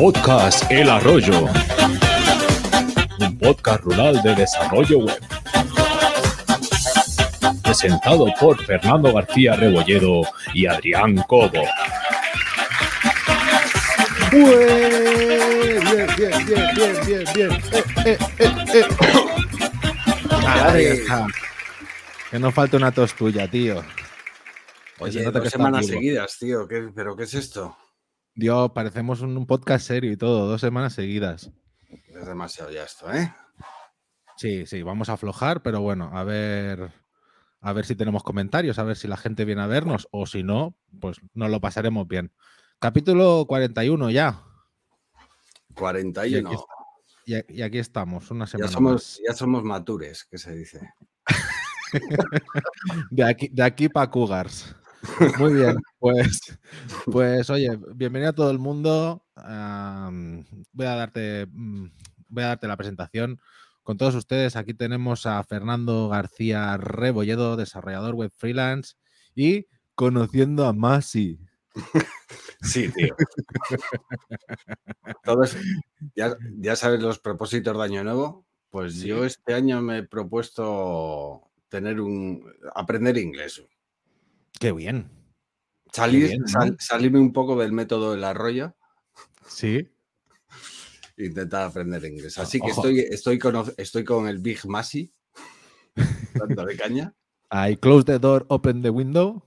Podcast El Arroyo. Un podcast rural de desarrollo web. Presentado por Fernando García Rebolledo y Adrián Cobo. Bien, bien, bien, bien, bien, bien. Eh, eh, eh, Ahí está. Que no falta una tos tuya, tío. Oye, dos semanas seguidas, tío. ¿qué- ¿Pero qué es esto? Dios, parecemos un, un podcast serio y todo, dos semanas seguidas. Es demasiado ya esto, ¿eh? Sí, sí, vamos a aflojar, pero bueno, a ver, a ver si tenemos comentarios, a ver si la gente viene a vernos, o si no, pues nos lo pasaremos bien. Capítulo 41 ya. 41. Y aquí Y, aquí estamos, una Ya semana somos, más. ya somos matures, que se dice. De aquí, de aquí para Cougars. Muy bien, pues, pues oye, bienvenido a todo el mundo. Voy a darte, mm, voy a darte la presentación. Con todos ustedes, aquí tenemos a Fernando García Rebolledo, desarrollador web freelance, y conociendo a Masi. Sí, tío. Todos, ya, ya sabes los propósitos de Año Nuevo. Pues Sí. yo este año me he propuesto tener un aprender inglés. Qué bien. Salir, bien, ¿no? sal- salirme un poco del método del arroyo Sí. e intentar aprender inglés. Así que Ojo. estoy, estoy, con, estoy con el Big Masi, dándole caña. I close the door, open the window.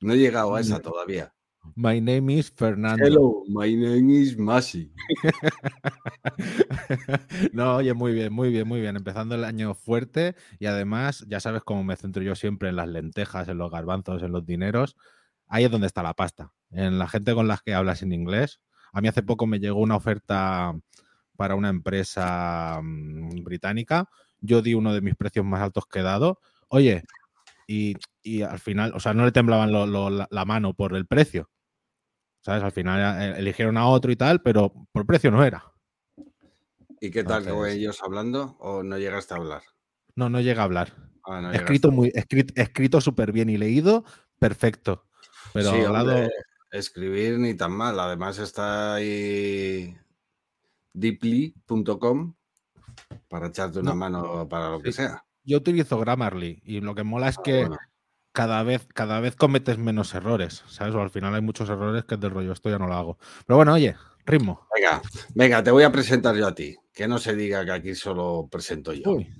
No he llegado a esa Mira. todavía. My name is Fernando. Hello, my name is Masi. No, oye, muy bien, muy bien, muy bien. Empezando el año fuerte y además, ya sabes cómo me centro yo siempre en las lentejas, en los garbanzos, en los dineros. Ahí es donde está la pasta. En la gente con las que hablas en inglés. A mí hace poco me llegó una oferta para una empresa mm, británica. Yo di uno de mis precios más altos que he dado. Oye, y, y al final, o sea, no le temblaban lo- lo- la, la mano por el precio. ¿Sabes? Al final eh, eligieron a otro y tal, pero por precio no era. ¿Y qué tal con ellos hablando? ¿O no llegaste a hablar? No, no llega a hablar. Ah, no escrito muy, escrito, escrito súper bien y leído, perfecto. Pero Sí, hablado. hombre, escribir ni tan mal. Además está ahí deeply.com para echarte una No. mano para lo que sea. Yo utilizo Grammarly y lo que mola es Ah, que bueno. Cada vez, cada vez cometes menos errores, ¿sabes? O al final hay muchos errores que es del rollo, esto ya no lo hago. Pero bueno, oye, ritmo. Venga, venga, te voy a presentar yo a ti. Que no se diga que aquí solo presento yo. Uy,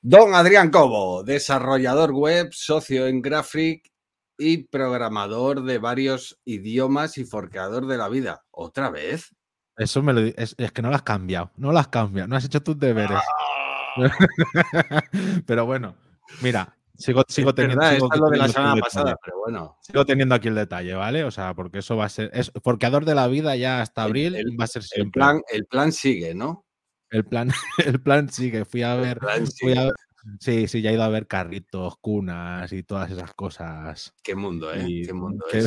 Don Adrián Cobo, desarrollador web, socio en Graphic y programador de varios idiomas y forqueador de la vida. ¿Otra vez? eso me lo es, es que no lo has cambiado, no lo has cambiado, no has hecho tus deberes. Pero bueno, mira, sigo, sigo teniendo. verdad, sigo esto es lo de la teniendo semana aquí el pasada, detalle. pero bueno. Sigo teniendo aquí el detalle, ¿vale? O sea, porque eso va a ser. Es forqueador de la vida ya hasta abril el- va a ser El siempre. plan, el plan sigue, ¿no? El plan, el plan sigue. Fui a ver. fui a- sí, sí, ya he ido a ver carritos, cunas y todas esas cosas. Qué mundo, ¿eh? Y Qué mundo que- es.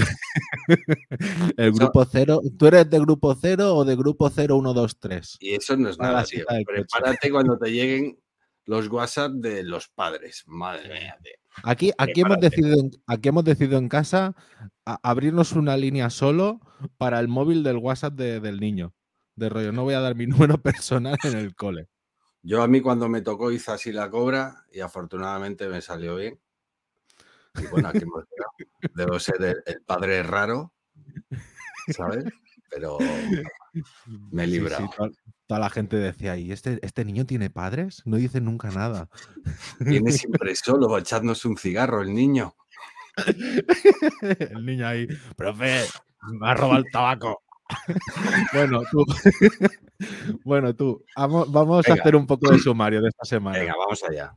el grupo cero. ¿Tú eres de grupo cero o de grupo 0, 1, 2, 3? Y eso no es nada, tío. Prepárate cuando te lleguen los WhatsApp de los padres. Madre mía. Aquí, aquí, hemos decidido, en- aquí hemos decidido en casa abrirnos una línea solo para el móvil del WhatsApp de- del niño. De rollo, no voy a dar mi número personal en el cole. Yo a mí cuando me tocó hice así la cobra y afortunadamente me salió bien. Y bueno, aquí hemos llegado. Debo ser el, el padre raro, ¿sabes? Pero me he Sí, sí, librado. Toda, la gente decía, ¿y este, este niño tiene padres? No dice nunca nada. Viene siempre solo echándose un cigarro el niño. el niño ahí, profe, me ha robado el tabaco. bueno, tú. bueno, tú. Vamos, vamos a hacer un poco de sumario de esta semana. Venga, vamos allá.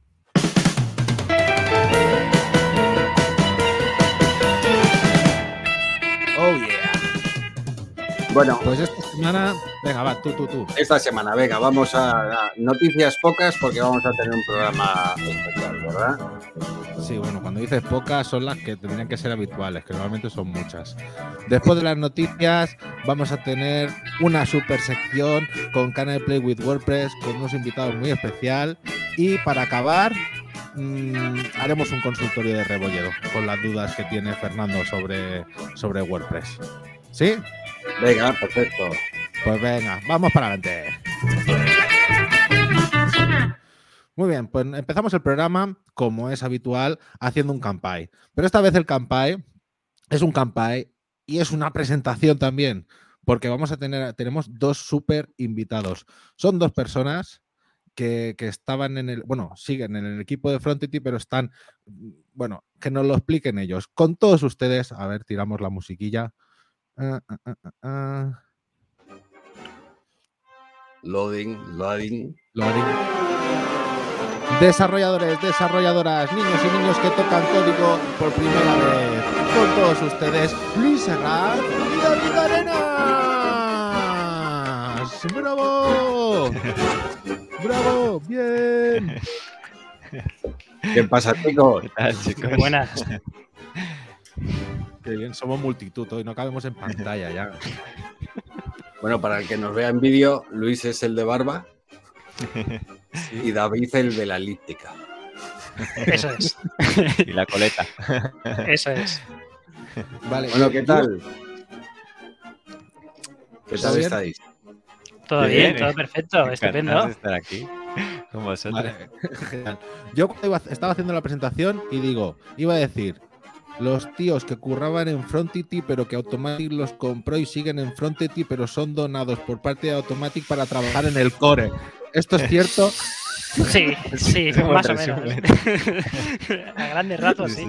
Bueno, Pues esta semana, venga, va, tú, tú, tú. esta semana, venga, vamos a, a noticias pocas porque vamos a tener un programa especial, ¿verdad? Sí, bueno, cuando dices pocas son las que tendrían que ser habituales, que normalmente son muchas. Después de las noticias, vamos a tener una super sección con Canal Play with WordPress, con unos invitados muy especial. Y para acabar, mm, haremos un consultorio de rebolledo con las dudas que tiene Fernando sobre, sobre WordPress. ¿Sí? Venga, perfecto. Pues venga, vamos para adelante. Muy bien, pues empezamos el programa, como es habitual, haciendo un campai. Pero esta vez el campai es un campai y es una presentación también, porque vamos a tener, tenemos dos súper invitados. Son dos personas que, que, estaban en el, bueno, siguen en el equipo de Frontity, pero están, bueno, que nos lo expliquen ellos. Con todos ustedes, a ver, tiramos la musiquilla. Ah, ah, ah, ah. Loading, loading. Loading. Desarrolladores, desarrolladoras, niños y niños que tocan código por primera vez. Con todos ustedes, Luis Serrat y David Arenas. ¡Bravo! ¡Bravo! ¡Bien! ¿Qué pasa, chicos? ¿Qué tal, chicos? Buenas. Qué bien, somos multitud hoy, no cabemos en pantalla ya. Bueno, para el que nos vea en vídeo, Luis es el de barba y David el de la elíptica. Eso es. y la coleta. Eso es. Vale, Bueno, ¿qué yo- tal? ¿Qué ¿Está tal bien? estáis? Todo Bien, bien, eh. todo perfecto, estupendo. estar aquí con vosotros. Vale, genial. Yo cuando iba- estaba haciendo la presentación y digo, iba a decir, los tíos que curraban en Frontity, pero que Automatic los compró y siguen en Frontity, pero son donados por parte de Automatic para trabajar en el core. ¿Esto es cierto? Sí, sí, más o menos. A grandes ratos, sí.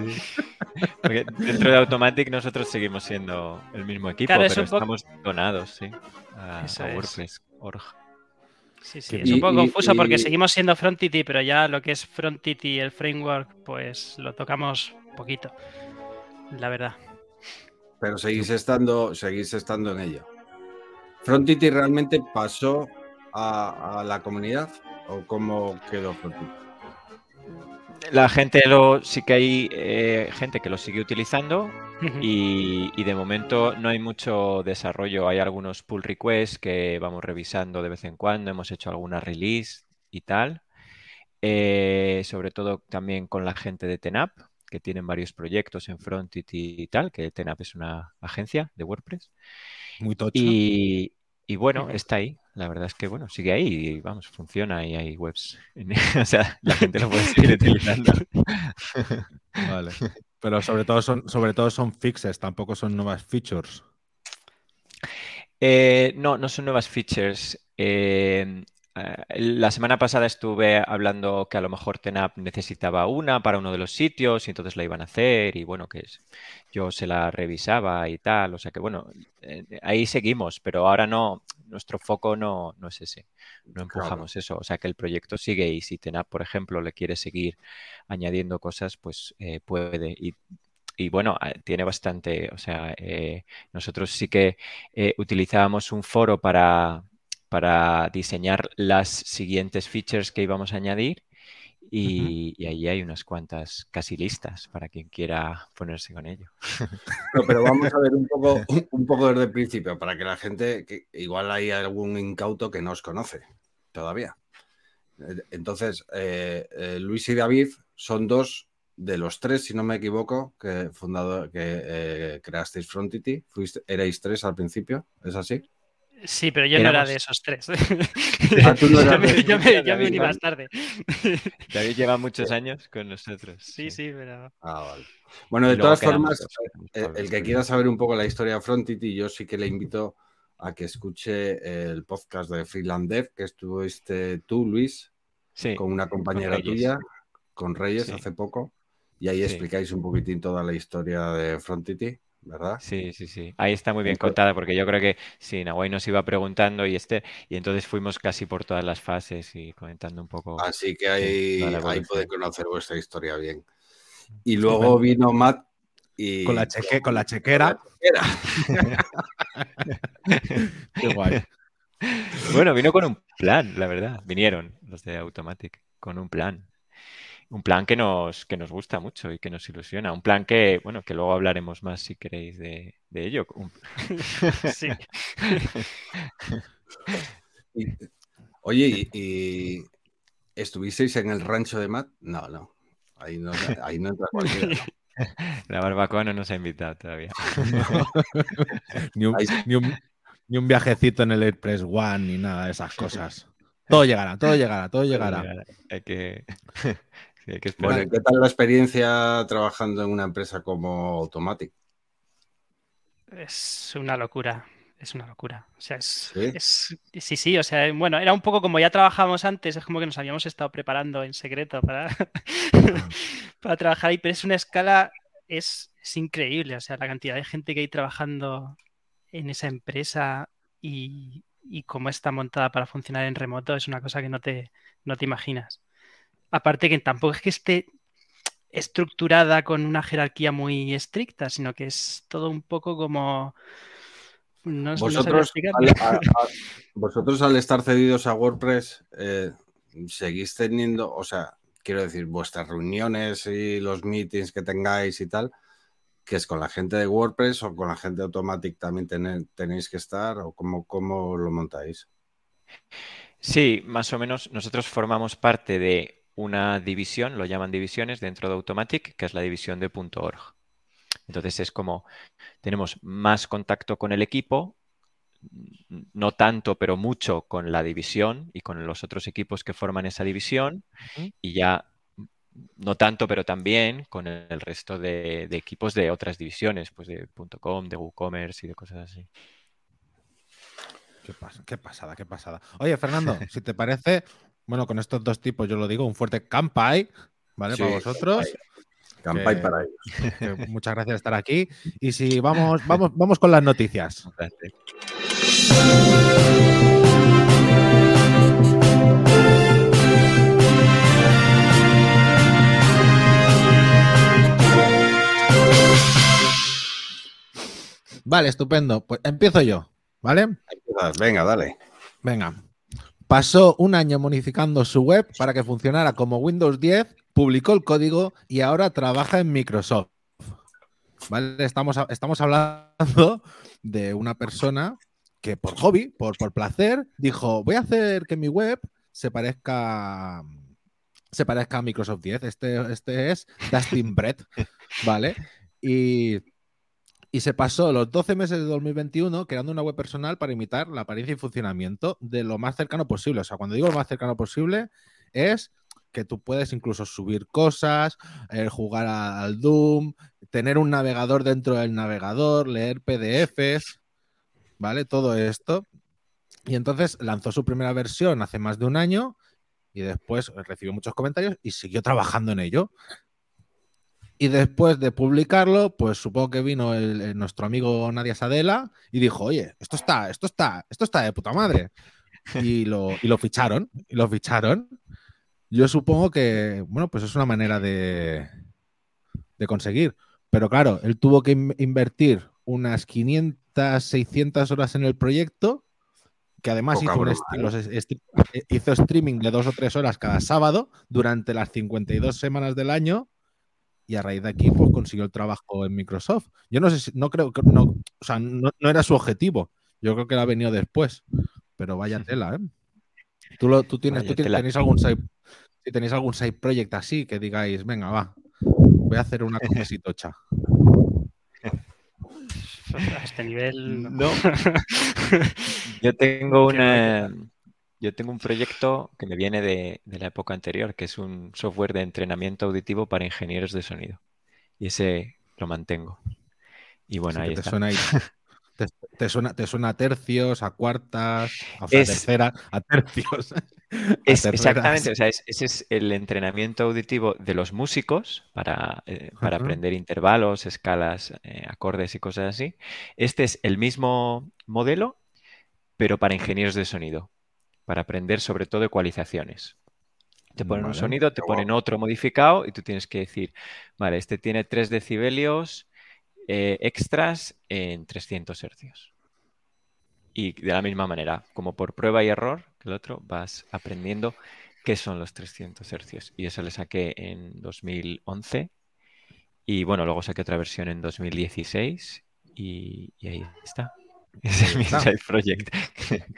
Porque dentro de Automatic nosotros seguimos siendo el mismo equipo, Claro, es pero estamos donados, sí. A, a es. WordPress. org. Sí, sí, es un poco y- confuso y- porque seguimos siendo Frontity, pero ya lo que es Frontity, el framework, pues lo tocamos poquito, la verdad. Pero seguís estando, seguís estando en ello. ¿Frontity realmente pasó a, a la comunidad? ¿O cómo quedó Frontity? La gente lo sí que hay eh, gente que lo sigue utilizando y, y de momento no hay mucho desarrollo. Hay algunos pull requests que vamos revisando de vez en cuando. Hemos hecho alguna release y tal. Eh, sobre todo también con la gente de Tenap, que tienen varios proyectos en Frontity y tal, que Tenap es una agencia de WordPress. Muy tocho. Y, y bueno, está ahí. La verdad es que, bueno, sigue ahí y vamos, funciona y hay webs. o sea, la gente lo puede seguir utilizando. Vale. Pero sobre todo son, sobre todo son fixes, tampoco son nuevas features. Eh, no, no son nuevas features. Eh, la semana pasada estuve hablando que a lo mejor Tenap necesitaba una para uno de los sitios y entonces la iban a hacer y bueno, que es- yo se la revisaba y tal. O sea que bueno, eh, ahí seguimos, pero ahora no, nuestro foco no, no es ese. No empujamos eso. O sea que el proyecto sigue y si Tenap, por ejemplo, le quiere seguir añadiendo cosas, pues eh, puede. Y, y bueno, eh, tiene bastante, o sea, eh, nosotros sí que eh, utilizábamos un foro para, para diseñar las siguientes features que íbamos a añadir y, y ahí hay unas cuantas casi listas para quien quiera ponerse con ello. No, pero vamos a ver un poco, un poco desde el principio, para que la gente, que igual hay algún incauto que no os conoce todavía. Entonces, eh, eh, Luis y David son dos de los tres, si no me equivoco, que fundador, que eh, creasteis Frontity. Fuiste, erais tres al principio, ¿es así? Sí, pero yo no era de esos tres. Ah, tú no eras yo me, uní más tarde. David lleva muchos años con nosotros. Sí, sí, pero... Ah, vale. Bueno, de todas formas, eh, el que quiera saber un poco la historia de Frontity, yo sí que le invito a que escuche el podcast de Freeland Dev, que estuviste tú, Luis, Sí, con una compañera tuya, con Reyes, Sí. hace poco, y ahí Sí. explicáis un poquitín toda la historia de Frontity, ¿verdad? Sí, sí, sí. Ahí está muy bien contada porque yo creo que sí, Nahuay nos iba preguntando y este, y entonces fuimos casi por todas las fases y comentando un poco. Así que ahí, la ahí puede conocer vuestra historia bien. Y luego vino Matt y... Con la, cheque, con la chequera. Qué guay. Bueno, vino con un plan, la verdad. Vinieron los de Automatic con un plan. Un plan que nos, que nos gusta mucho y que nos ilusiona. Un plan que, bueno, que luego hablaremos más si queréis de, de ello. Sí. oye, y, y estuvisteis en el rancho de Matt? No, no. Ahí no, ahí no entra cualquiera. ¿no? La barbacoa no nos ha invitado todavía. Ni un, ni un- ni un viajecito en el Airpress One, ni nada de esas cosas. Todo llegará, todo llegará, todo llegará. Hay que, sí, hay que Bueno, esperar. ¿y ¿qué tal la experiencia trabajando en una empresa como Automatic? Es una locura. Es una locura. O sea, es, ¿Sí? es- sí, sí, o sea, bueno, era un poco como ya trabajábamos antes, es como que nos habíamos estado preparando en secreto para, para trabajar ahí, pero es una escala, es, es increíble, o sea, la cantidad de gente que hay trabajando en esa empresa y, y cómo está montada para funcionar en remoto es una cosa que no te, no te imaginas. Aparte que tampoco es que esté estructurada con una jerarquía muy estricta, sino que es todo un poco como... No, no Vosotros, explicarlo. al, a- a- vosotros al estar cedidos a WordPress, eh, seguís teniendo, o sea, quiero decir, vuestras reuniones y los meetings que tengáis y tal, que es con la gente de WordPress o con la gente de Automatic también tené- tenéis que estar o cómo, cómo lo montáis. Sí, más o menos nosotros formamos parte de una división, lo llaman divisiones dentro de Automatic, que es la división de .org. Entonces es como tenemos más contacto con el equipo, no tanto, pero mucho con la división y con los otros equipos que forman esa división, y ya no tanto, pero también con el resto de, de equipos de otras divisiones, pues de .com, de WooCommerce y de cosas así. Qué, pas- qué pasada, qué pasada. Oye, Fernando, si te parece, bueno, con estos dos tipos yo lo digo, un fuerte campai, ¿vale? Sí, para vosotros. Campai Que- para ellos. que muchas gracias por estar aquí. Y si vamos, vamos, vamos con las noticias. Vale, estupendo. Pues empiezo yo, ¿vale? Venga, dale. Venga. Pasó un año modificando su web para que funcionara como Windows 10, publicó el código y ahora trabaja en Microsoft. ¿Vale? Estamos, estamos hablando de una persona que por hobby, por, por placer, dijo, voy a hacer que mi web se parezca, se parezca a Microsoft 10. Este, este es Dustin Brett, ¿vale? Y, y se pasó los 12 meses de 2021 creando una web personal para imitar la apariencia y funcionamiento de lo más cercano posible. O sea, cuando digo lo más cercano posible, es que tú puedes incluso subir cosas, eh, jugar al Doom, tener un navegador dentro del navegador, leer PDFs, ¿vale? Todo esto. Y entonces lanzó su primera versión hace más de un año y después recibió muchos comentarios y siguió trabajando en ello. Y después de publicarlo, pues supongo que vino el- el- nuestro amigo Nadia Sadela y dijo, oye, esto está, esto está, esto está de puta madre. Y lo, y lo ficharon, y lo ficharon. Yo supongo que, bueno, pues es una manera de, de conseguir. Pero claro, él tuvo que in- invertir unas 500, 600 horas en el proyecto, que además hizo, broma, esti- eh, hizo streaming de dos o tres horas cada sábado durante las 52 semanas del año y a raíz de aquí pues consiguió el trabajo en Microsoft. Yo no sé si, no creo que, no, o sea, no, no era su objetivo. Yo creo que la ha venido después, pero vaya tela, ¿eh? Tú, lo- tú tienes, tú tienes- tenéis algún side, si tenéis algún side project así que digáis, venga, va, voy a hacer una cositocha. A este nivel. no. Yo tengo una, yo tengo un proyecto que me viene de, de la época anterior, que es un software de entrenamiento auditivo para ingenieros de sonido. Y ese lo mantengo. Y bueno, Sí, ahí te está. suena ahí- te, te suena, te suena a tercios, a cuartas, a Es- terceras, a tercios. a Es, exactamente, o sea, es- ese es el entrenamiento auditivo de los músicos para, eh, para aprender intervalos, escalas, eh, acordes y cosas así. Este es el mismo modelo, pero para ingenieros de sonido, para aprender sobre todo ecualizaciones. Te ponen un sonido, te ponen otro modificado y tú tienes que decir, vale, este tiene 3 decibelios eh, extras en 300 hercios. Y de la misma manera, como por prueba y error, que el otro, vas aprendiendo qué son los 300 hercios. Y eso le saqué en 2011. Y bueno, luego saqué otra versión en 2016. Y, y ahí está. Ese es mi está. side project.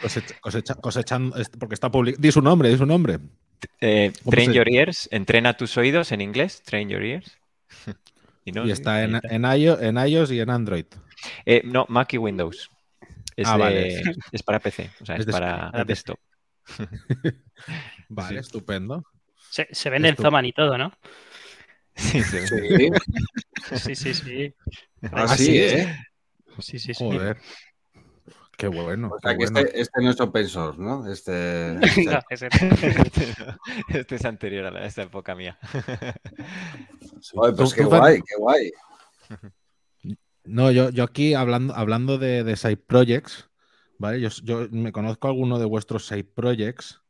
Cosecha- cosecha- cosechando, es- porque está publicado. Di su nombre, di su nombre. Eh, ¿Cómo train se- your ears, entrena tus oídos en inglés, train your ears. y no, y sí, está en, está. en, iOS, en iOS y en Android. Eh, no, Mac y Windows. Es, Ah, de- vale. es para PC, o sea, Es es, de- para PC. desktop. Vale, Sí. estupendo. Se, se vende en Zoman y todo, ¿no? Sí, sí. Sí, Sí, sí, sí. así, sí, ¿eh? Sí, sí, sí. Joder. Qué bueno. O sea, qué que bueno. este, este no es open source, ¿no? Este. No, ese- Este es anterior a la- esta época mía. Sí. Oye, pues qué guay, qué guay. No, yo, yo aquí hablando, hablando de, de side projects, ¿vale? Yo, yo me conozco alguno de vuestros side projects,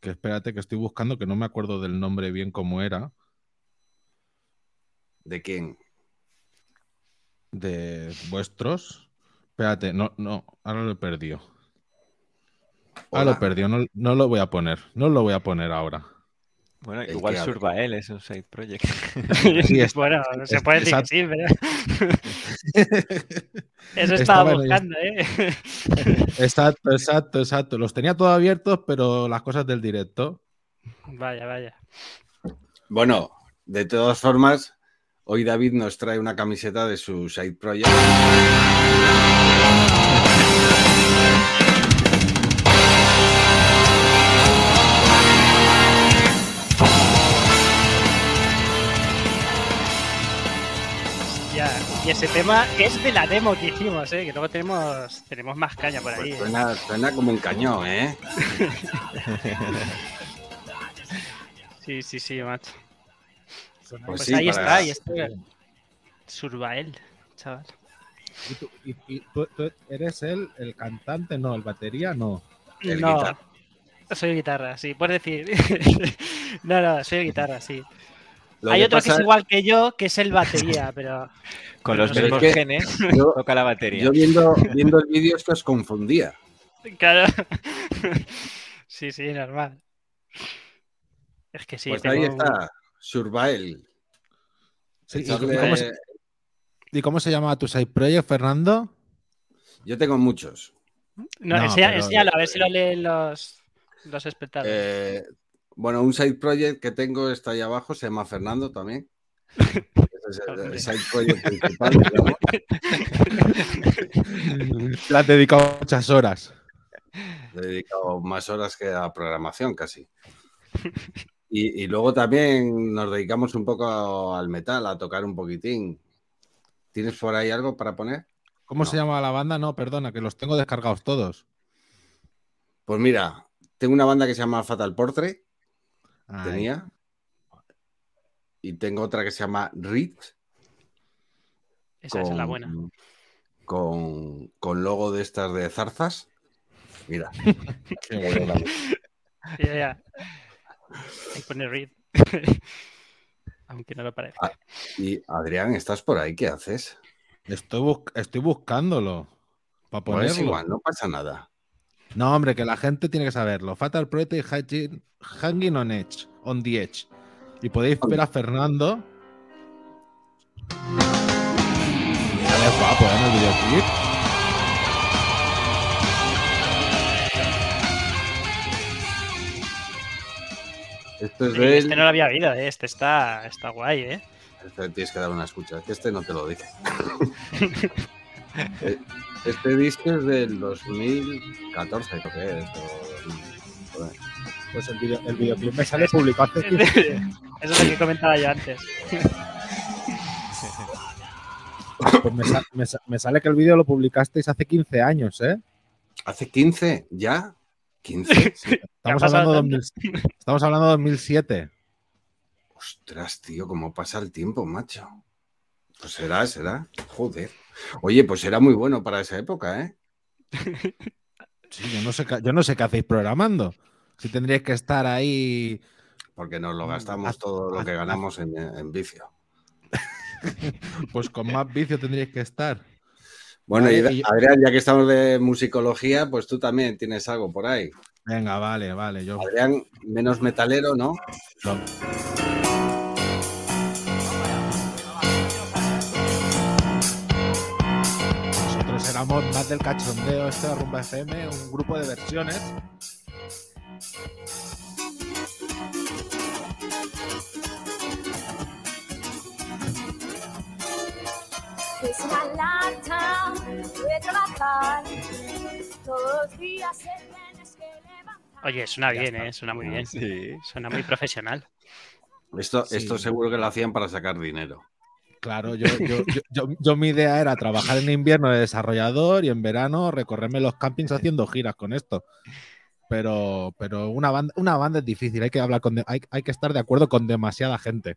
que espérate que estoy buscando, que no me acuerdo del nombre bien cómo era, ¿De quién? de vuestros. Espérate, no, no, ahora lo he perdido. Ahora lo perdido, no, no lo voy a poner, no lo voy a poner ahora. Bueno, El igual. Survael es un side project. Sí, es- bueno, se es- puede decir sí, pero. Eso Estaba estaba buscando, ¿eh? Exacto, exacto, exacto. Los tenía todos abiertos, pero las cosas del directo. Vaya, vaya. Bueno, de todas formas, hoy David nos trae una camiseta de su side project. Y ese tema es de la demo que hicimos, ¿eh? Que luego tenemos, tenemos más caña por ahí. Pues ¿eh? suena, suena como un cañón, ¿eh? Sí, sí, sí, macho. Pues Pues sí, ahí para- está, ahí está. Survael, chaval. ¿Y tú, y- y tú- tú eres el, el cantante? No, el batería, no. El no, guitarra. soy guitarra, sí, puedes decir. no, no, soy guitarra, sí. Lo Hay que otro que es igual que yo, que es el batería, pero Con los Pero mismos que genes Yo, toca la batería. yo viendo, viendo el vídeo es que os confundía. claro. sí, sí, normal. Es que sí, pues tengo ahí está, Survival. Sí, ¿y, cómo se, y cómo se llama tu side project, Fernando? Yo tengo muchos. No, No, pero- enséñalo, a ver si lo leen los, los espectadores. Eh, bueno, un side project que tengo está ahí abajo, se llama Fernando también. Ese es el, el side project principal. Le has dedicado muchas horas. Le he dedicado más horas que a programación casi. Y, y luego también nos dedicamos un poco al metal, a tocar un poquitín. ¿Tienes por ahí algo para poner? ¿Cómo No. se llama la banda? No, perdona, que los tengo descargados todos. Pues mira, tengo una banda que se llama Fatal Portrait, Ay, tenía. Y tengo otra que se llama Reed. Esa es la buena. Con, con logo de estas de zarzas. Mira. qué buena. Ya, ya. Ahí pone Reed. Aunque no lo parezca. Y Adrián, ¿estás por ahí? ¿Qué haces? Estoy, bus- estoy buscándolo. Para ponerlo. es igual, no pasa nada. No, hombre, que la gente tiene que saberlo. Fatal Project Hanging, hanging on Edge, on the Edge. Y podéis ver a Fernando. Sale guapo, ¿eh? En el videoclip. Esto es Sí, este no lo había oído, ¿eh? este está, está guay, ¿eh? Este tienes que dar una escucha, que este no te lo dice. Este disco es del 2014, creo que es. o- joder. Pues el, video- el videoclip me sale publicado hace Eso es lo que comentaba yo antes. Pues me, sa- me sa- me sale que el vídeo lo publicasteis hace 15 años, ¿eh? ¿Hace 15? ¿Ya? ¿15? Estamos ha pasado hablando, de 2000 estamos hablando de 2007. Ostras, tío, cómo pasa el tiempo, macho. Pues será, será. Joder. Oye, pues era muy bueno para esa época, ¿eh? Sí, yo no sé, qué- yo no sé qué hacéis programando. Si tendríais que estar ahí. Porque nos lo Mm, gastamos todo lo que ganamos en, en vicio. Pues con más vicio tendríais que estar. Bueno, Vale, y Adrián, ya que estamos de musicología, pues tú también tienes algo por ahí. Venga, vale, vale. Yo Adrián, menos metalero, ¿no? Nosotros éramos más del cachondeo, este de Rumba FM, un grupo de versiones. Oye, suena bien, ¿eh? Suena muy bien. Sí. Suena muy profesional. Esto, Sí. esto seguro que lo hacían para sacar dinero. Claro, yo, yo, yo, mi idea era trabajar en invierno de desarrollador y en verano recorrerme los campings haciendo giras con esto. Pero, pero una banda, una banda es difícil, hay que hablar con de- hay, hay que estar de acuerdo con demasiada gente.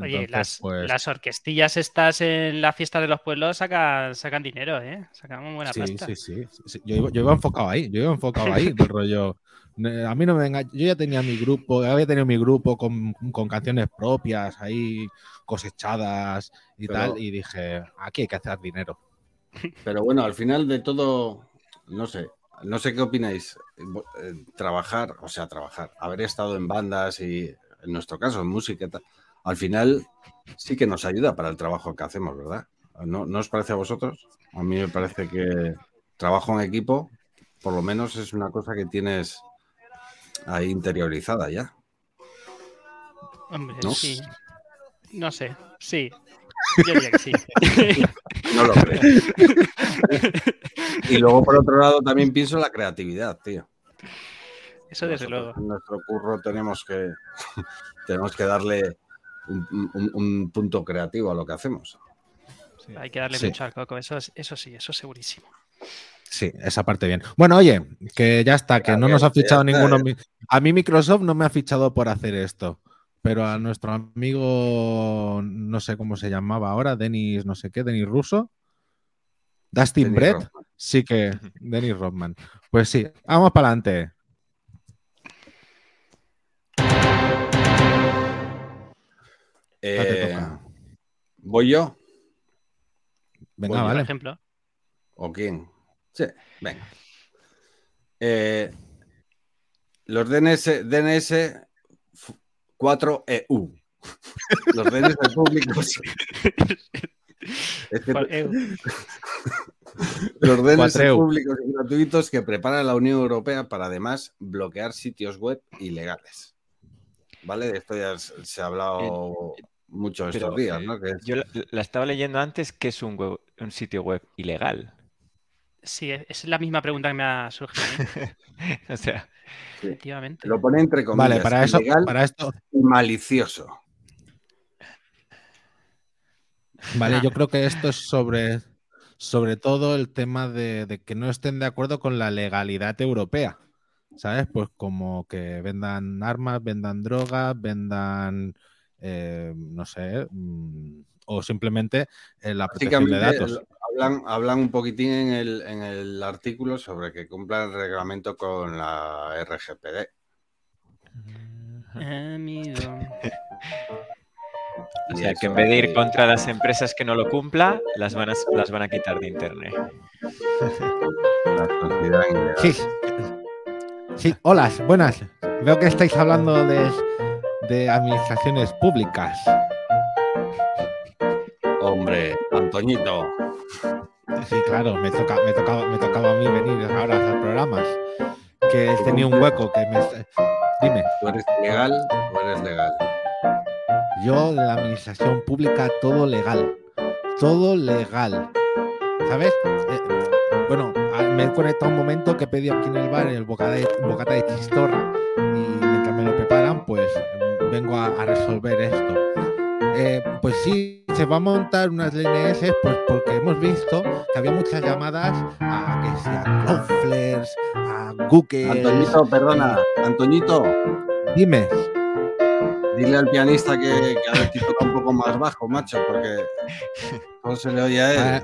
Oye, las, pues, las orquestillas estas en la fiesta de los pueblos sacan, sacan dinero, ¿eh? Sacan muy buena sí, pasta. sí, sí, sí. Yo, iba, yo iba enfocado ahí, yo iba enfocado ahí, del rollo. A mí no me venga, yo ya tenía mi grupo, había tenido mi grupo con, con canciones propias ahí cosechadas y Pero- tal, y dije, aquí hay que hacer dinero. Pero bueno, al final de todo, no sé, no sé qué opináis. Eh, Trabajar, o sea, trabajar, haber estado en bandas y en nuestro caso en música, al final sí que nos ayuda para el trabajo que hacemos, ¿verdad? ¿No, ¿No os parece a vosotros? A mí me parece que trabajo en equipo, por lo menos es una cosa que tienes ahí interiorizada ya. Hombre, ¿No? sí. No sé, sí. Yo diría que sí. No lo creo. y luego, por otro lado, también pienso en la creatividad, tío. Eso desde Nosotros luego. En nuestro curro tenemos que, tenemos que darle un, un- un punto creativo a lo que hacemos. Hay que darle Sí. mucho al coco. Eso, es- eso sí, eso segurísimo. Sí, esa parte bien. Bueno, oye, que ya está, que no nos ha fichado está, ninguno. eh. A mí Microsoft no me ha fichado por hacer esto, pero a nuestro amigo, no sé cómo se llamaba ahora, Denis, no sé qué, Denis Russo, Dustin Denis Brett, Rodman. sí que, Denis Rodman. Pues sí, vamos para adelante. Eh. ¿Voy yo Venga, Por vale. ejemplo. o quién? Sí, venga. Eh, los DNS, DNS 4EU. Los DNS públicos. Es que Por- eh, los DNS 4EU. públicos y gratuitos que prepara la Unión Europea para además bloquear sitios web ilegales. ¿Vale? De esto ya se ha hablado mucho estos pero, días, eh, ¿no? Que Yo la, la estaba leyendo antes que es un, web- un sitio web ilegal. Sí, es la misma pregunta que me ha surgido. ¿eh? o sea, Efectivamente. lo pone entre comillas. Vale, para eso, ilegal para esto, y malicioso. Vale, yo creo que esto es sobre, sobre todo el tema de, de que no estén de acuerdo con la legalidad europea. ¿Sabes? Pues como que vendan armas, vendan drogas, vendan, eh, no sé, mm, o simplemente eh, la protección de datos. Hablan, hablan un poquitín en el, en el artículo sobre que cumplan el reglamento con la RGPD. Amigo. o Y sea, que en vez de ir contra las empresas que no lo cumpla, las van a, las van a quitar de internet. Sí, sí, hola, buenas. Veo que estáis hablando de, de administraciones públicas. Hombre, Antoñito, Sí, claro, me, toca, me, tocaba, me tocaba a mí venir ahora a hacer programas. Que tenía un hueco que me... Dime. ¿tú eres ilegal o eres legal? Yo de la administración pública todo legal. Todo legal. ¿Sabes? Eh, bueno, me he conectado un momento que he pedido aquí en el bar el bocata de, bocata de chistorra y mientras me lo preparan, pues vengo a, a resolver esto. Eh, pues sí, se va a montar unas DNS pues porque hemos visto que había muchas llamadas a que sea Cloudflare, a Google. Antoñito, perdona, Antoñito, Dime. dile al pianista que, que a ver si toca un poco más bajo, macho, porque no se le oye a él.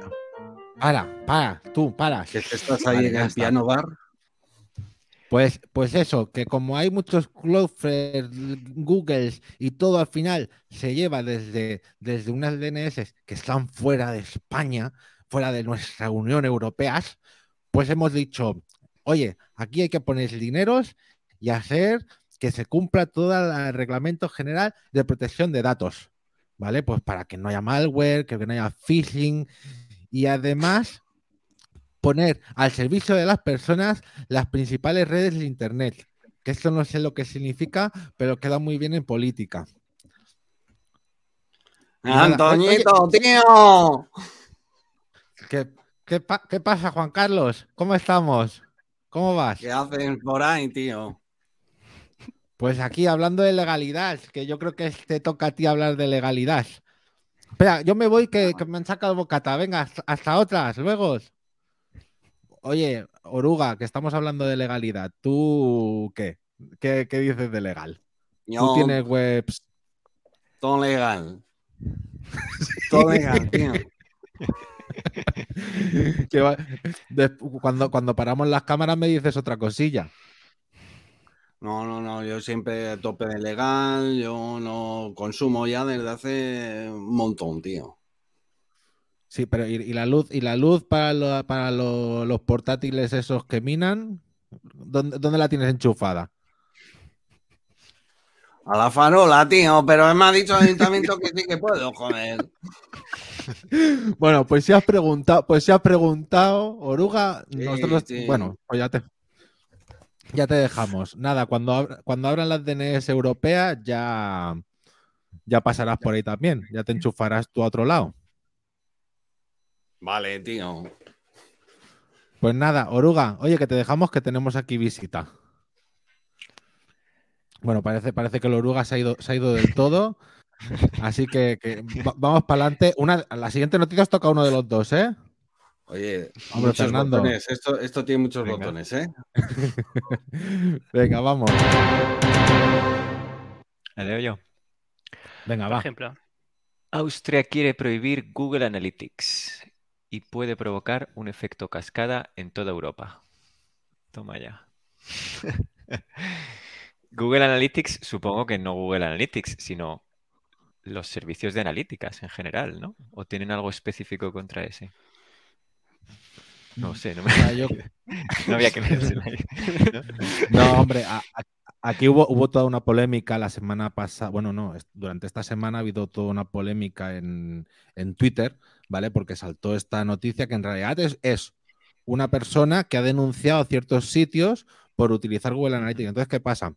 Para, para, para, tú, para. Que es que estás ahí Vale, en el está. piano bar. Pues, pues eso, que como hay muchos Cloudflare, Googles y todo al final se lleva desde, desde unas DNS que están fuera de España, fuera de nuestra Unión Europea, pues hemos dicho, oye, aquí hay que poner dineros y hacer que se cumpla todo el reglamento general de protección de datos, ¿vale? Pues para que no haya malware, que no haya phishing y además poner al servicio de las personas las principales redes de Internet. Que esto no sé lo que significa, pero queda muy bien en política. Antoñito, tío. ¿Qué, pa- qué pasa, Juan Carlos? ¿Cómo estamos? ¿Cómo vas? ¿Qué hacen por ahí, tío? Pues aquí hablando de legalidad, que yo creo que te toca a ti hablar de legalidad. Espera, yo me voy que, que me han sacado bocata. Venga, hasta, hasta otras, luego. Oye, Oruga, que estamos hablando de legalidad. ¿Tú qué? ¿Qué, qué dices de legal? Yo, ¿Tú tienes webs? todo legal. Todo legal, tío. cuando, cuando paramos las cámaras me dices otra cosilla. No, no, no, yo siempre a tope de legal, yo no consumo ya desde hace un montón, tío. Sí, pero ¿y, y la luz y la luz para, lo- para lo- los portátiles esos que minan? ¿Dónde, dónde la tienes enchufada? A la farola, tío, pero me ha dicho el ayuntamiento que sí que puedo, joder. Bueno, pues si has preguntado, pues si has preguntado, Oruga, Sí, nosotros, sí. bueno, pues ya te, ya te dejamos. Nada, cuando, cuando abran las DNS europeas ya, ya pasarás por ahí también, ya te enchufarás tú a otro lado. Vale, tío. Pues nada, Oruga, oye, que te dejamos que tenemos aquí visita. Bueno, parece, parece que el Oruga se ha ido, se ha ido del todo. Así que, que va- vamos para adelante. Una, la siguiente noticia os toca a uno de los dos, ¿eh? Oye, Hombre, muchos Fernando. botones. Esto, esto tiene muchos Venga. botones, ¿eh? Venga, vamos. La leo yo. Venga, Por va. ejemplo. Austria quiere prohibir Google Analytics y puede provocar un efecto cascada en toda Europa. Toma ya. Google Analytics, supongo que no Google Analytics, sino los servicios de analíticas en general, ¿no? ¿O tienen algo específico contra ese? No sé, no, me- yo- no había que ahí. No, hombre, a- a- aquí hubo, hubo toda una polémica la semana pasada. Bueno, no, es- durante esta semana ha habido toda una polémica en, en Twitter, ¿vale? Porque saltó esta noticia que en realidad es, es una persona que ha denunciado ciertos sitios por utilizar Google Analytics. Entonces, ¿qué pasa?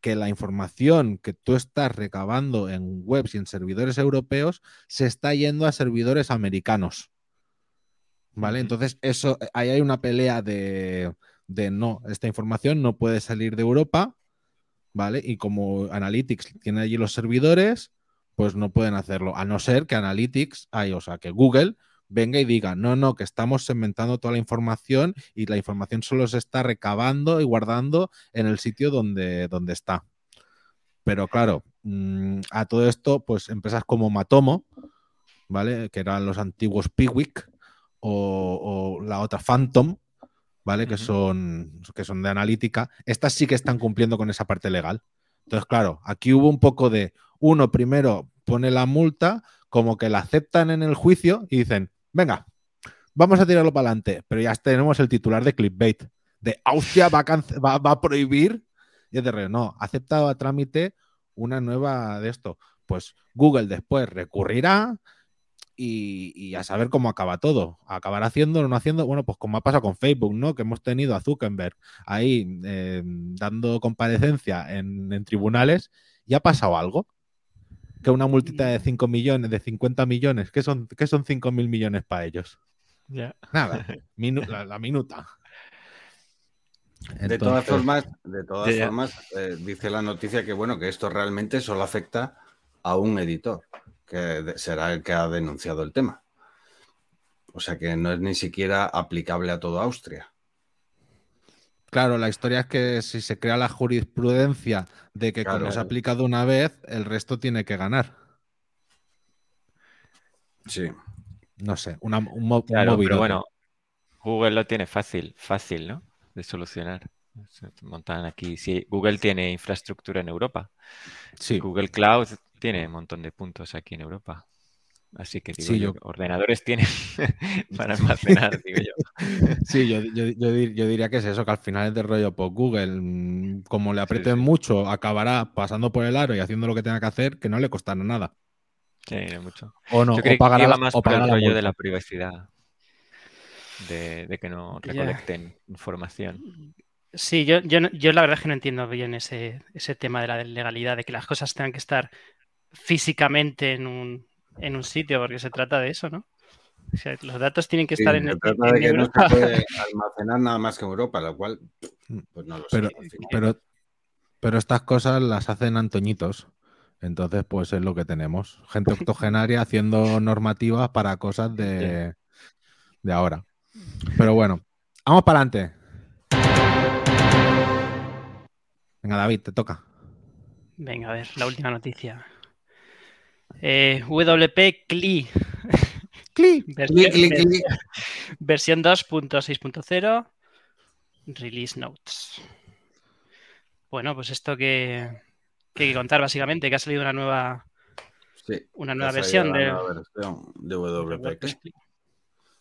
Que la información que tú estás recabando en webs y en servidores europeos se está yendo a servidores americanos. ¿Vale? Entonces, eso, ahí hay una pelea de, de no, esta información no puede salir de Europa, ¿vale? Y como Analytics tiene allí los servidores, pues no pueden hacerlo, a no ser que Analytics, ay, o sea, que Google venga y diga, no, no, que estamos segmentando toda la información y la información solo se está recabando y guardando en el sitio donde, donde está. Pero claro, mm, a todo esto, pues empresas como Matomo, ¿vale? Que eran los antiguos Piwik o, o la otra Phantom, ¿vale? Que son, que son de analítica, estas sí que están cumpliendo con esa parte legal. Entonces, claro, aquí hubo un poco de, uno primero pone la multa, como que la aceptan en el juicio y dicen, venga, vamos a tirarlo para adelante, pero ya tenemos el titular de clickbait, de Austria va a, va, va prohibir, y es de no, ha aceptado a trámite una nueva de esto. Pues Google después recurrirá y, y a saber cómo acaba todo. Acabará haciendo o no haciendo, bueno, pues como ha pasado con Facebook, ¿no? Que hemos tenido a Zuckerberg ahí eh, dando comparecencia en, en tribunales y ha pasado algo. Que una multita de 5 millones, de 50 millones, ¿qué son, qué son 5 mil millones para ellos? Ya. Nada, minu- la, la minuta. De todas formas, de todas formas eh, dice la noticia que bueno, que esto realmente solo afecta a un editor, que será el que ha denunciado el tema. O sea que no es ni siquiera aplicable a toda Austria. Claro, la historia es que si se crea la jurisprudencia de que Claro. como se ha aplicado una vez, el resto tiene que ganar. Sí. No sé, una, un, mo- un pero bueno, Google lo tiene fácil, fácil, ¿no? De solucionar. Se montan aquí. Sí, Google tiene infraestructura en Europa. Sí, Google Cloud tiene un montón de puntos aquí en Europa. Así que digo Sí, yo, ordenadores tienen para almacenar, digo yo. sí yo, yo- yo dir- yo diría que es eso, que al final es de rollo, pues Google, mm, como le aprieten sí. mucho, acabará pasando por el aro y haciendo lo que tenga que hacer, que no le costará nada. Sí, no mucho. O no, Yo o pagará la, más o por el pagará la rollo de la privacidad. De, de que no recolecten información. Sí, yo, yo, yo la verdad es que no entiendo bien ese, ese tema de la legalidad, de que las cosas tengan que estar físicamente en un, en un sitio, porque se trata de eso, ¿no? O sea, los datos tienen que Sí, estar en, se en- trata en de que no se puede almacenar nada más que en Europa, lo cual, pues no lo sé. Pero, pero, pero estas cosas las hacen antoñitos. Entonces, pues es lo que tenemos. Gente octogenaria haciendo normativas para cosas de, de ahora. Pero bueno, vamos para adelante. Venga, David, te toca. Venga, a ver, la última noticia. Eh, WP CLI. ¡Cli! Versión, versión 2.6.0. Release Notes. Bueno, pues esto que, que hay que contar básicamente, que ha salido una nueva, Sí, una nueva versión de, la nueva versión de WP. CLI.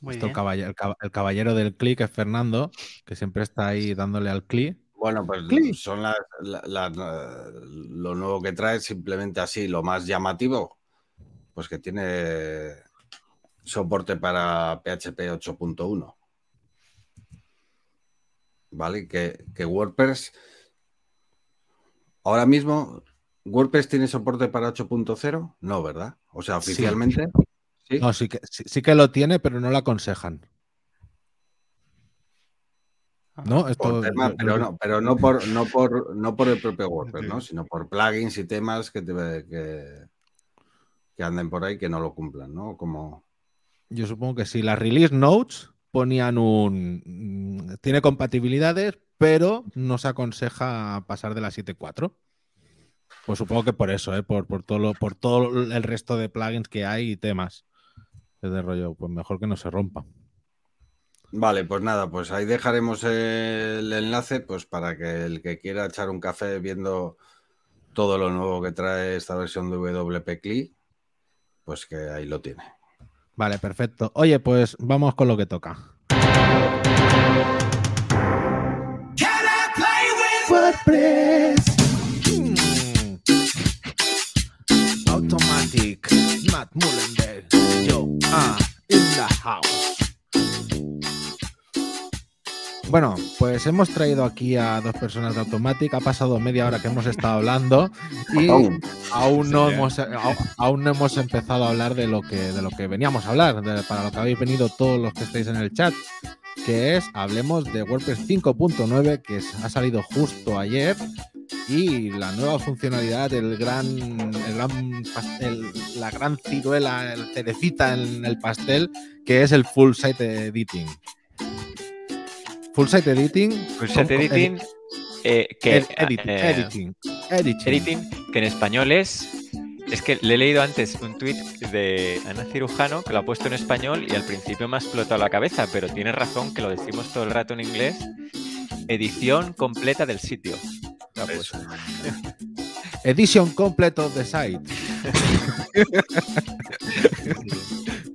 Muy Esto el, bien. caballero, el cab- el caballero del clic es Fernando, que siempre está ahí dándole al clic. Bueno, pues son las, la- las, lo nuevo que trae, simplemente así, lo más llamativo, pues que tiene soporte para PHP 8.1. ¿Vale? Que, que WordPress, ahora mismo, WordPress tiene soporte para 8.0? No, ¿verdad? O sea, oficialmente. Sí. No, sí que, sí, sí que lo tiene, pero no lo aconsejan. ¿No? Esto, Por tema- pero no, pero no por, no por, no por el propio WordPress, ¿no? Sino por plugins y temas que, te- que, que anden por ahí que no lo cumplan, ¿no? Como Yo supongo que sí. Las release notes ponían un. Tiene compatibilidades, pero no se aconseja pasar de la 7.4. Pues supongo que por eso, ¿eh? por, por, todo lo- por todo el resto de plugins que hay y temas. Es de rollo, pues mejor que no se rompa. Vale, pues nada, pues ahí dejaremos el enlace pues para que el que quiera echar un café viendo todo lo nuevo que trae esta versión de WP CLI, pues que ahí lo tiene. Vale, perfecto. Oye, pues vamos con lo que toca. WordPress. Hmm. Automatic. Matt Mullenberg. Yo. Ah, in the house. Bueno, pues hemos traído aquí a dos personas de Automatic. Ha pasado media hora que hemos estado hablando y Aún. no Sí, hemos au- aún no hemos empezado a hablar de lo que de lo que veníamos a hablar, de- para lo que habéis venido todos los que estáis en el chat, que es hablemos de WordPress 5.9 que ha salido justo ayer y la nueva funcionalidad, el gran, el gran pastel, la gran ciruela, el cerecita en el pastel, que es el full site editing. Full site editing. Full ¿cómo- Site cómo- Editing, eh, que, ed- edit- eh, editing. Editing. editing, que en español es. Es que le he leído antes un tuit de Ana Cirujano que lo ha puesto en español y al principio me ha explotado la cabeza, pero tiene razón que lo decimos todo el rato en inglés. Edición completa del sitio. Edition complete of the site.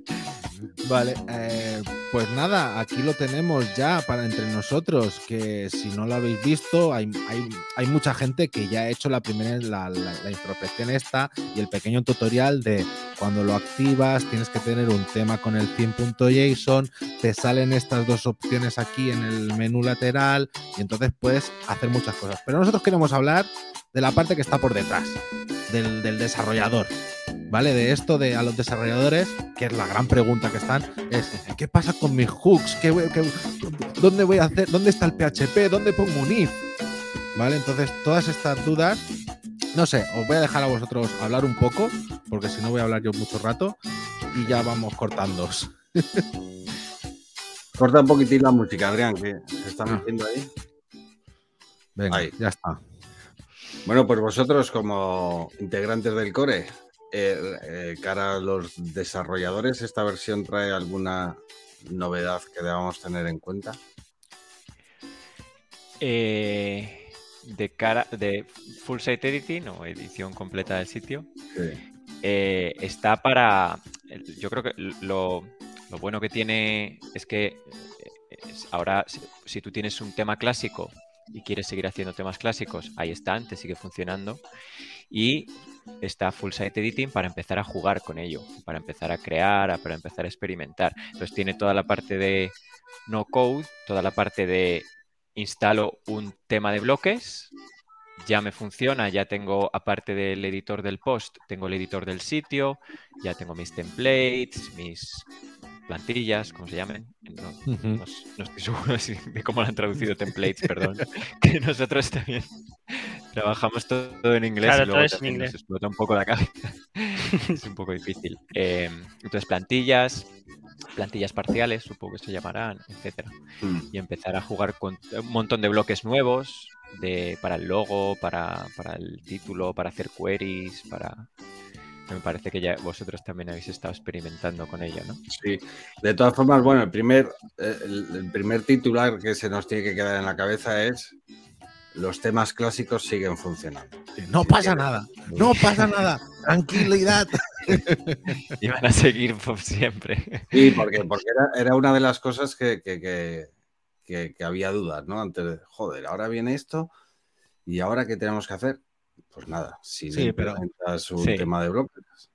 Vale, eh, pues nada, aquí lo tenemos ya para entre nosotros, que si no lo habéis visto, hay, hay- mucha gente que ya ha hecho la primera, la, la- introspección esta y el pequeño tutorial de cuando lo activas tienes que tener un tema con el theme.json, te salen estas dos opciones aquí en el menú lateral y entonces puedes hacer muchas cosas. Pero nosotros queremos hablar de la parte que está por detrás, del, del desarrollador. ¿Vale? De esto de a los desarrolladores, que es la gran pregunta que están, es ¿qué pasa con mis hooks? ¿Qué, ¿Dónde voy a hacer? ¿Dónde está el PHP? ¿Dónde pongo un if? ¿Vale? Entonces, todas estas dudas, no sé, os voy a dejar a vosotros hablar un poco, porque si no voy a hablar yo mucho rato, y ya vamos cortando. Corta un poquitín la música, Adrián, que se está Ah. metiendo ahí. Venga, Ahí. ya está. Bueno, pues vosotros como integrantes del core, eh, eh, cara a los desarrolladores, ¿esta versión trae alguna novedad que debamos tener en cuenta? Eh, de cara de Full Site Editing o edición completa del sitio, eh, está para. Yo creo que lo, lo bueno que tiene es que ahora, si tú tienes un tema clásico y quieres seguir haciendo temas clásicos, ahí están, te sigue funcionando. Y está Full Site Editing para empezar a jugar con ello, para empezar a crear, para empezar a experimentar. Entonces tiene toda la parte de no code, toda la parte de instalo un tema de bloques, ya me funciona, ya tengo, aparte del editor del post, tengo el editor del sitio, ya tengo mis templates, mis plantillas, como se llamen. No, estoy seguro si- de cómo lo han traducido templates, perdón. Que nosotros también trabajamos todo en inglés Claro, y luego en también inglés. nos explota un poco la cabeza. es un poco difícil. Eh, entonces, plantillas, plantillas parciales, supongo que se llamarán, etcétera. Mm. Y empezar a jugar con un montón de bloques nuevos de, para el logo, para, para el título, para hacer queries, para... Me parece que ya vosotros también habéis estado experimentando con ello, ¿no? Sí, de todas formas, bueno, el primer, eh, el, el primer titular que se nos tiene que quedar en la cabeza es los temas clásicos siguen funcionando. No pasa nada, no pasa nada. Tranquilidad. Y van a seguir por siempre. Sí, porque, porque era, era una de las cosas que, que- que- que- que había dudas, ¿no? Antes de, joder, ahora viene esto y ahora qué tenemos que hacer. Pues nada, si Sí, pero- implementas un Sí. tema de bloques.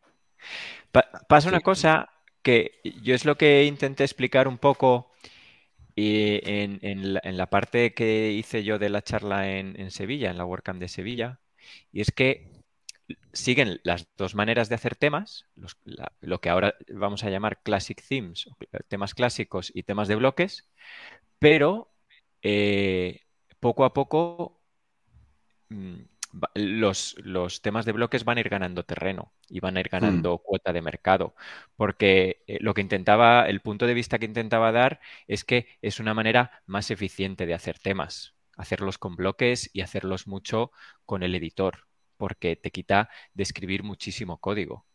Pa- pasa una cosa que yo es lo que intenté explicar un poco y en, en la, en la parte que hice yo de la charla en, en Sevilla, en la WordCamp de Sevilla, y es que siguen las dos maneras de hacer temas, los- la- lo que ahora vamos a llamar classic themes, temas clásicos y temas de bloques, pero eh, poco a poco mm, los, los temas de bloques van a ir ganando terreno y van a ir ganando cuota de mercado, porque eh, lo que intentaba, el punto de vista que intentaba dar es que es una manera más eficiente de hacer temas, hacerlos con bloques y hacerlos mucho con el editor, porque te quita de escribir muchísimo código.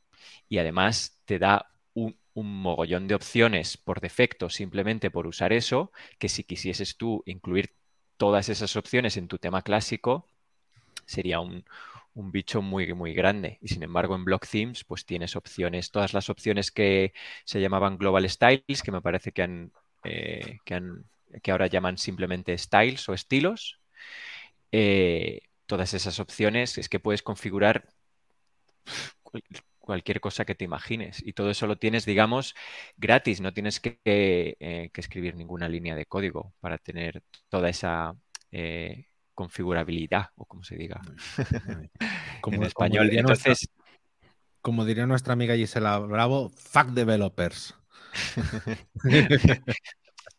Y además te da un, un mogollón de opciones por defecto simplemente por usar eso, que si quisieses tú incluir todas esas opciones en tu tema clásico, sería un, un bicho muy, muy grande. Y sin embargo, en Block Themes, pues tienes opciones, todas las opciones que se llamaban Global Styles, que me parece que han, eh, que han, que ahora llaman simplemente styles o estilos. eh, todas esas opciones es que puedes configurar cual- cualquier cosa que te imagines. Y todo eso lo tienes, digamos, gratis. No tienes que, eh, que escribir ninguna línea de código para tener toda esa configurabilidad, o como se diga Como, en español. diría nuestra, Entonces, como diría nuestra amiga Gisela Bravo, fuck developers.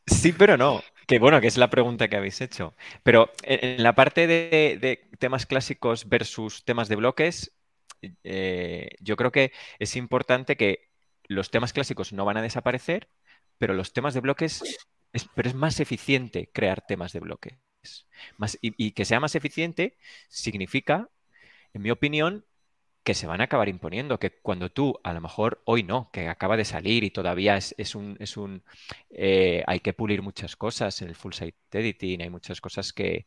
sí, pero no. Que bueno, que es la pregunta que habéis hecho. Pero en, la parte de, de temas clásicos versus temas de bloques, eh, yo creo que es importante que los temas clásicos no van a desaparecer, pero los temas de bloques, es, pero es más eficiente crear temas de y, que sea más eficiente significa, en mi opinión, que se van a acabar imponiendo, que cuando tú, a lo mejor hoy no, que acaba de salir y todavía es, es un, es un eh, hay que pulir muchas cosas en el full site editing, hay muchas cosas que,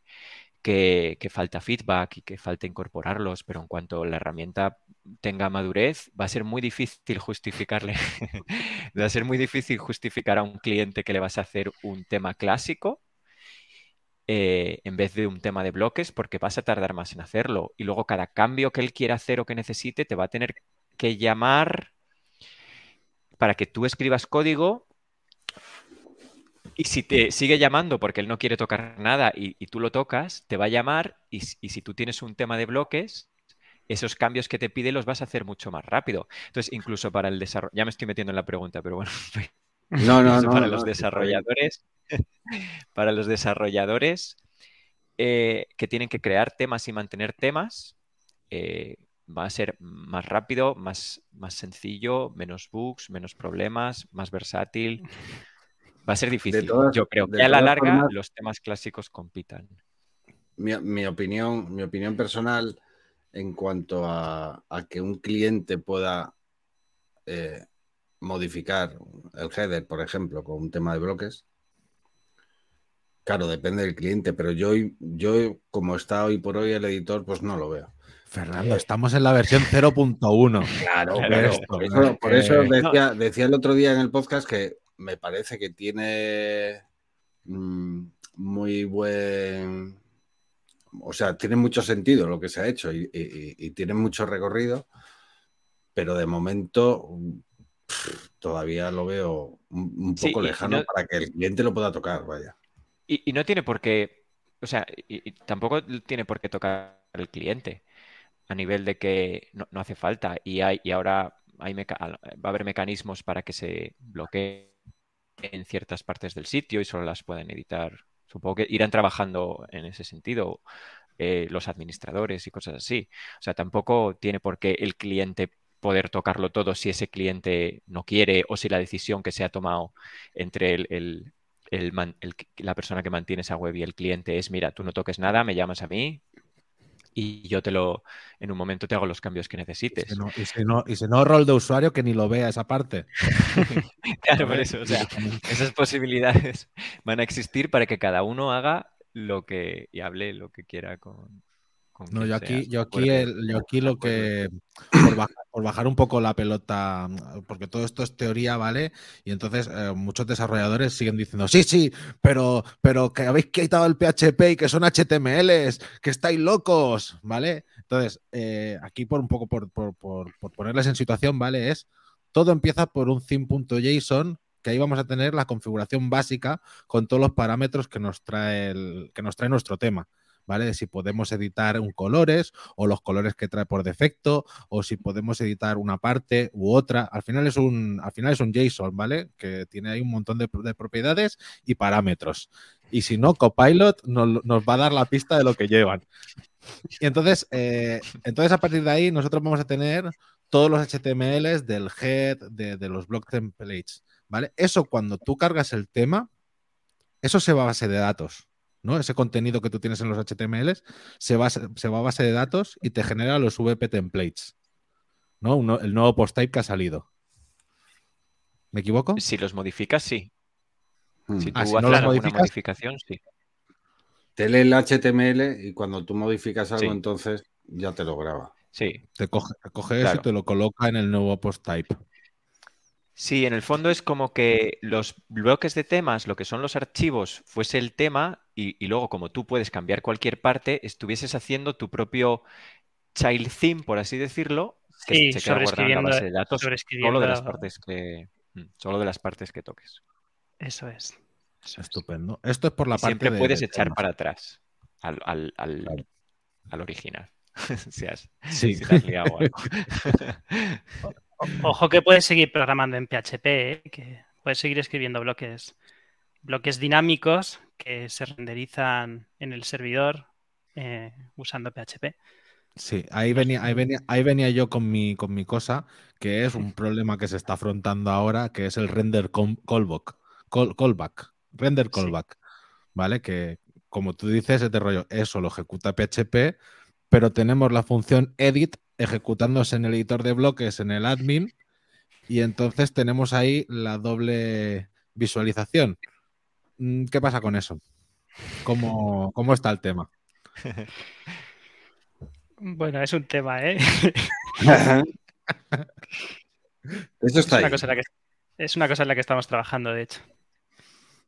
que, que falta feedback y que falta incorporarlos, pero en cuanto la herramienta tenga madurez, va a ser muy difícil justificarle, va a ser muy difícil justificar a un cliente que le vas a hacer un tema clásico eh, en vez de un tema de bloques porque vas a tardar más en hacerlo. Y luego cada cambio que él quiera hacer o que necesite te va a tener que llamar para que tú escribas código. Y si te sigue llamando porque él no quiere tocar nada y, tú lo tocas, te va a llamar y, y, si tú tienes un tema de bloques, esos cambios que te pide los vas a hacer mucho más rápido. Entonces, incluso para el desarrollo, ya me estoy metiendo en la pregunta, pero bueno, no, no, no, para no, los desarrolladores, para los desarrolladores eh, que tienen que crear temas y mantener temas, eh, va a ser más rápido, más, más sencillo, menos bugs, menos problemas, más versátil. Va a ser difícil. todas, Yo creo que a la larga formas, los temas clásicos compitan. Mi, mi, opinión, mi opinión personal en cuanto a, a que un cliente pueda eh, modificar el header, por ejemplo, con un tema de bloques. Claro, depende del cliente, pero yo, yo como está hoy por hoy el editor, pues no lo veo. Fernando, estamos en la versión 0.1. Claro, claro. Esto, por eso, por eso decía, no. decía, el otro día en el podcast que me parece que tiene mmm, muy buen. O sea, tiene mucho sentido lo que se ha hecho y, y, y tiene mucho recorrido, pero de momento todavía lo veo un, poco sí, lejano no, para que el cliente lo pueda tocar, vaya. Y, y no tiene por qué, o sea, y, tampoco tiene por qué tocar el cliente a nivel de que no, no hace falta y, hay, y ahora hay va a haber mecanismos para que se bloquee en ciertas partes del sitio y solo las pueden editar. Supongo que irán trabajando en ese sentido eh, los administradores y cosas así. O sea, tampoco tiene por qué el cliente poder tocarlo todo si ese cliente no quiere o si la decisión que se ha tomado entre el, la persona que mantiene esa web y el cliente es, mira, tú no toques nada, me llamas a mí, y yo te lo, en un momento te hago los cambios que necesites. Y si no, y si no, rol de usuario que ni lo vea esa parte. claro, por eso, o sea, esas posibilidades van a existir para que cada uno haga lo que y hable lo que quiera con, no, yo aquí, yo aquí, yo aquí lo que, por bajar, un poco la pelota, porque todo esto es teoría, ¿vale? Y entonces eh, muchos desarrolladores siguen diciendo, sí, sí, pero, pero que habéis quitado el PHP y que son HTMLs, que estáis locos, ¿vale? Entonces, eh, aquí por un poco, por, por, por, por ponerles en situación, ¿vale? Es, todo empieza por un theme.json que ahí vamos a tener la configuración básica con todos los parámetros que nos trae, el, que nos trae nuestro tema. ¿Vale? Si podemos editar un colores o los colores que trae por defecto o si podemos editar una parte u otra. Al final es un, al final es un JSON, ¿vale? Que tiene ahí un montón de, propiedades y parámetros. Y si no, Copilot nos, va a dar la pista de lo que llevan. Y entonces, eh, entonces a partir de ahí nosotros vamos a tener todos los HTMLs del head, de, de los block templates, ¿vale? Eso cuando tú cargas el tema, eso se va a base de datos. ¿No? Ese contenido que tú tienes en los HTMLs se va, se va a base de datos y te genera los VP templates, ¿no? el nuevo post type que ha salido. ¿Me equivoco? Si los modificas, sí. Hmm. Si ah, tú haces alguna modificación, sí. Te lee el HTML y cuando tú modificas algo, entonces ya te lo graba. Sí. Te coge, eso y te lo coloca en el nuevo post type. Sí, en el fondo es como que los bloques de temas, lo que son los archivos, fuese el tema y, luego como tú puedes cambiar cualquier parte, estuvieses haciendo tu propio child theme, por así decirlo, que se queda guardado en la base de datos solo de las partes que mm, solo de las partes que toques. Eso es. Estupendo. Esto es por la parte Siempre puedes echar para atrás al, al, al, original. si has, sí. liado algo. Ojo que puedes seguir programando en PHP, ¿eh? que puedes seguir escribiendo bloques, bloques dinámicos que se renderizan en el servidor eh, usando PHP. Sí, ahí venía, ahí venía, ahí venía yo con mi, con mi cosa, que es un problema que se está afrontando ahora, que es el render callback, callback, render callback, ¿vale? Que como tú dices, este rollo, eso lo ejecuta PHP, pero tenemos la función edit ejecutándose en el editor de bloques en el admin y entonces tenemos ahí la doble visualización. Mm, ¿Qué pasa con eso? ¿Cómo, está el tema? Bueno, es un tema, ¿eh? Eso está es, una cosa en la que, es una cosa en la que estamos trabajando, de hecho.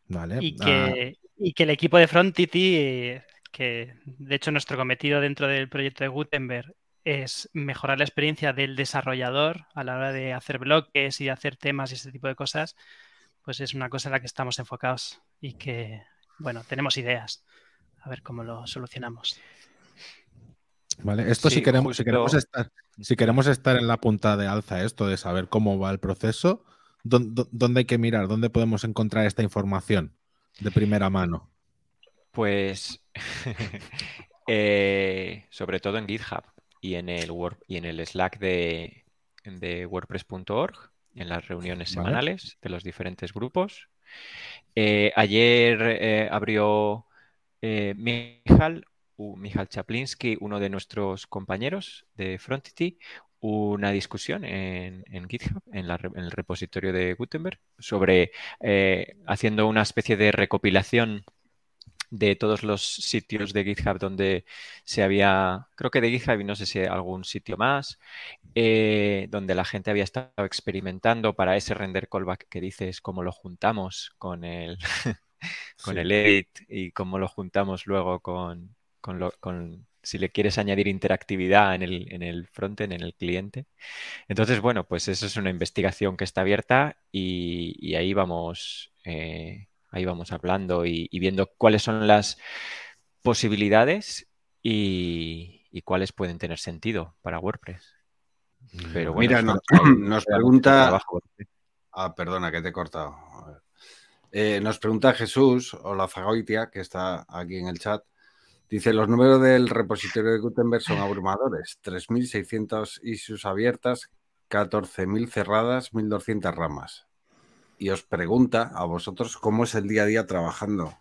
Vale. Y que, ah. y que el equipo de Frontity, que de hecho nuestro cometido dentro del proyecto de Gutenberg es mejorar la experiencia del desarrollador a la hora de hacer bloques y hacer temas y ese tipo de cosas, pues es una cosa en la que estamos enfocados y que, bueno, tenemos ideas. A ver cómo lo solucionamos. Vale, esto si queremos, si queremos estar, si queremos estar en la punta de alza, esto de saber cómo va el proceso, ¿dónde, hay que mirar? ¿Dónde podemos encontrar esta información de primera mano? Pues eh, sobre todo en GitHub y en el, y en el Slack de, WordPress.org, en las reuniones semanales de los diferentes grupos. Eh, ayer eh, abrió eh, Michal, Chaplinsky, uno de nuestros compañeros de Frontity, una discusión en, GitHub, en, el repositorio de Gutenberg, sobre haciendo una especie de recopilación de todos los sitios de GitHub donde se había, creo que de GitHub y no sé si algún sitio más, eh, donde la gente había estado experimentando para ese render callback que dices, cómo lo juntamos con el, con el edit y cómo lo juntamos luego con, con, si le quieres añadir interactividad en el, en el frontend, en el cliente. Entonces, bueno, pues eso es una investigación que está abierta y, ahí vamos. Eh, ahí vamos hablando y, viendo cuáles son las posibilidades y, cuáles pueden tener sentido para WordPress. Pero Mira, nos, pregunta. Ah, perdona, que te he cortado. Eh, nos pregunta Jesús o la Zagoitia, que está aquí en el chat. Dice, los números del repositorio de Gutenberg son abrumadores. 3.600 issues abiertas, 14.000 cerradas, 1.200 ramas. Y os pregunta a vosotros cómo es el día a día trabajando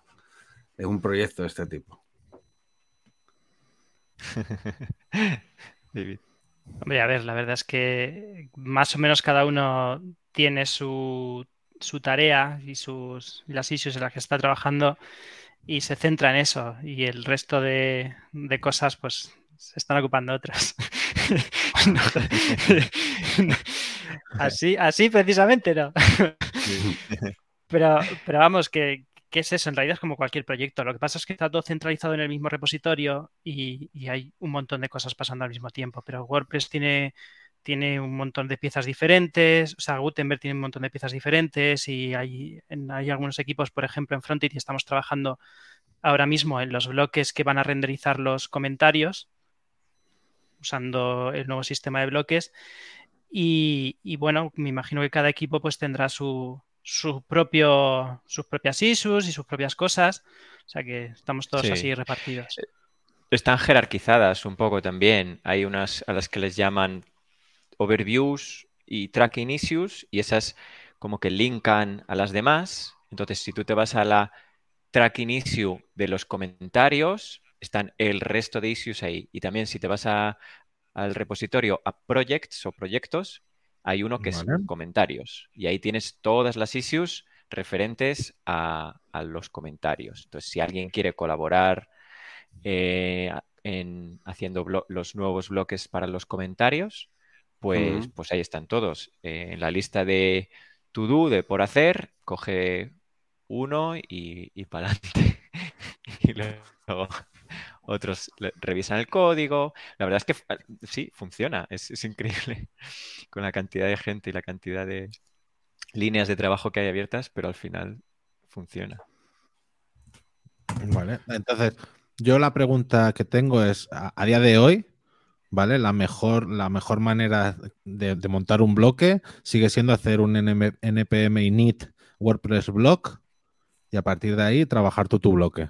en un proyecto de este tipo. David. Hombre, a ver, la verdad es que más o menos cada uno tiene su, su tarea y, sus, las issues en las que está trabajando y se centra en eso y el resto de, cosas pues se están ocupando otras. así, así precisamente no. pero, pero vamos, que, es eso? En realidad es como cualquier proyecto. Lo que pasa es que está todo centralizado en el mismo repositorio y, hay un montón de cosas pasando al mismo tiempo. Pero WordPress tiene tiene un montón de piezas diferentes, o sea, Gutenberg tiene un montón de piezas diferentes y hay, hay algunos equipos, por ejemplo, en Frontend y estamos trabajando ahora mismo en los bloques que van a renderizar los comentarios usando el nuevo sistema de bloques y, bueno, me imagino que cada equipo pues tendrá su, su propio, sus propias issues y sus propias cosas, o sea que estamos todos así repartidos. Eh, están jerarquizadas un poco también. Hay unas a las que les llaman overviews y tracking issues y esas como que linkan a las demás. Entonces, si tú te vas a la tracking issue de los comentarios, están el resto de issues ahí. Y también si te vas a, al repositorio a projects o proyectos, hay uno que es comentarios. Y ahí tienes todas las issues referentes a, los comentarios. Entonces, si alguien quiere colaborar eh, en haciendo los nuevos bloques para los comentarios, pues, pues ahí están todos. Eh, en la lista de to do, de por hacer, coge uno y, y para adelante. y luego otros revisan el código. La verdad es que ah, sí, funciona. Es, increíble con la cantidad de gente y la cantidad de líneas de trabajo que hay abiertas, pero al final funciona. Vale, entonces yo la pregunta que tengo es, a día de hoy, ¿vale? La mejor, la mejor manera de, montar un bloque sigue siendo hacer un npm init WordPress block y a partir de ahí trabajar tú tu bloque.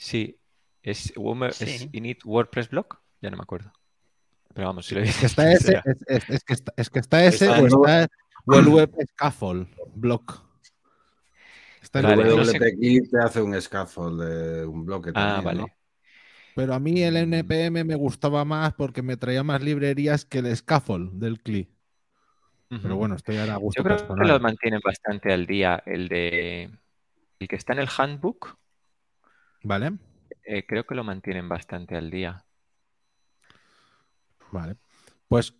Sí, ¿es, init WordPress block? Ya no me acuerdo. Pero vamos, si lo dices. Es que está ese, es, que está, es que ese o está el web scaffold block. Está el WP te hace un scaffold de un bloque. Ah, vale. Pero a mí el NPM me gustaba más porque me traía más librerías que el scaffold del CLI. Pero bueno, estoy ahora a gusto. Yo creo que lo mantienen bastante al día. El de el que está en el handbook. Vale. Eh, creo que lo mantienen bastante al día. Vale. Pues,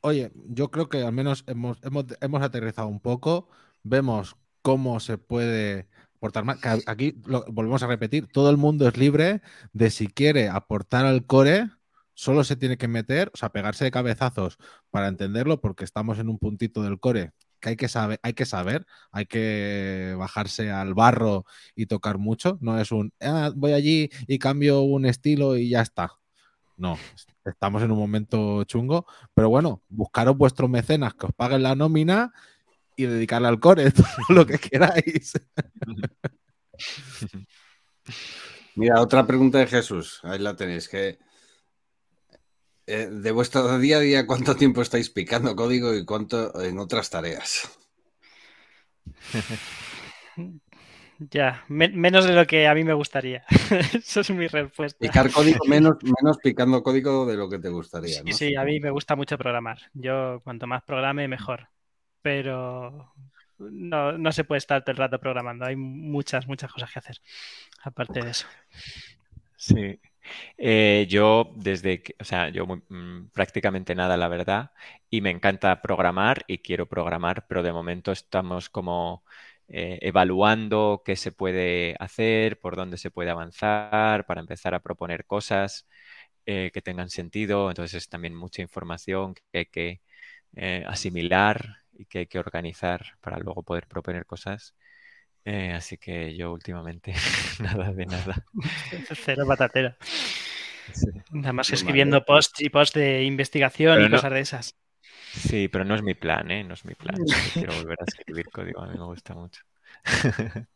oye, yo creo que al menos hemos, hemos aterrizado un poco. Vemos cómo se puede Aquí lo, volvemos a repetir, todo el mundo es libre de si quiere aportar al core, solo se tiene que meter, o sea, pegarse de cabezazos para entenderlo, porque estamos en un puntito del core que hay que saber, hay que saber, hay que bajarse al barro y tocar mucho. No es un ah, voy allí y cambio un estilo y ya está. No, estamos en un momento chungo, pero bueno, buscaros vuestros mecenas que os paguen la nómina y dedicarle al core, todo lo que queráis. Mira, otra pregunta de Jesús, ahí la tenéis, que eh, de vuestro día a día, ¿cuánto tiempo estáis picando código y cuánto en otras tareas? Ya, menos de lo que a mí me gustaría. Eso es mi respuesta. Picar código menos, menos picando código de lo que te gustaría. Sí, sí, a mí me gusta mucho programar. Yo cuanto más programe, mejor pero no, se puede estar todo el rato programando. Hay muchas, muchas cosas que hacer aparte de eso. Sí. Eh, yo desde que, o sea, yo mm, prácticamente nada, la verdad, y me encanta programar y quiero programar, pero de momento estamos como eh, evaluando qué se puede hacer, por dónde se puede avanzar, para empezar a proponer cosas eh, que tengan sentido. Entonces es también mucha información que hay que asimilar y que hay que organizar para luego poder proponer cosas. Eh, así que yo últimamente nada de nada. Cero patatera. Nada más escribiendo posts y posts de investigación y cosas de esas. Sí, pero no es mi plan, ¿eh? No es mi plan. Quiero volver a escribir código, a mí me gusta mucho.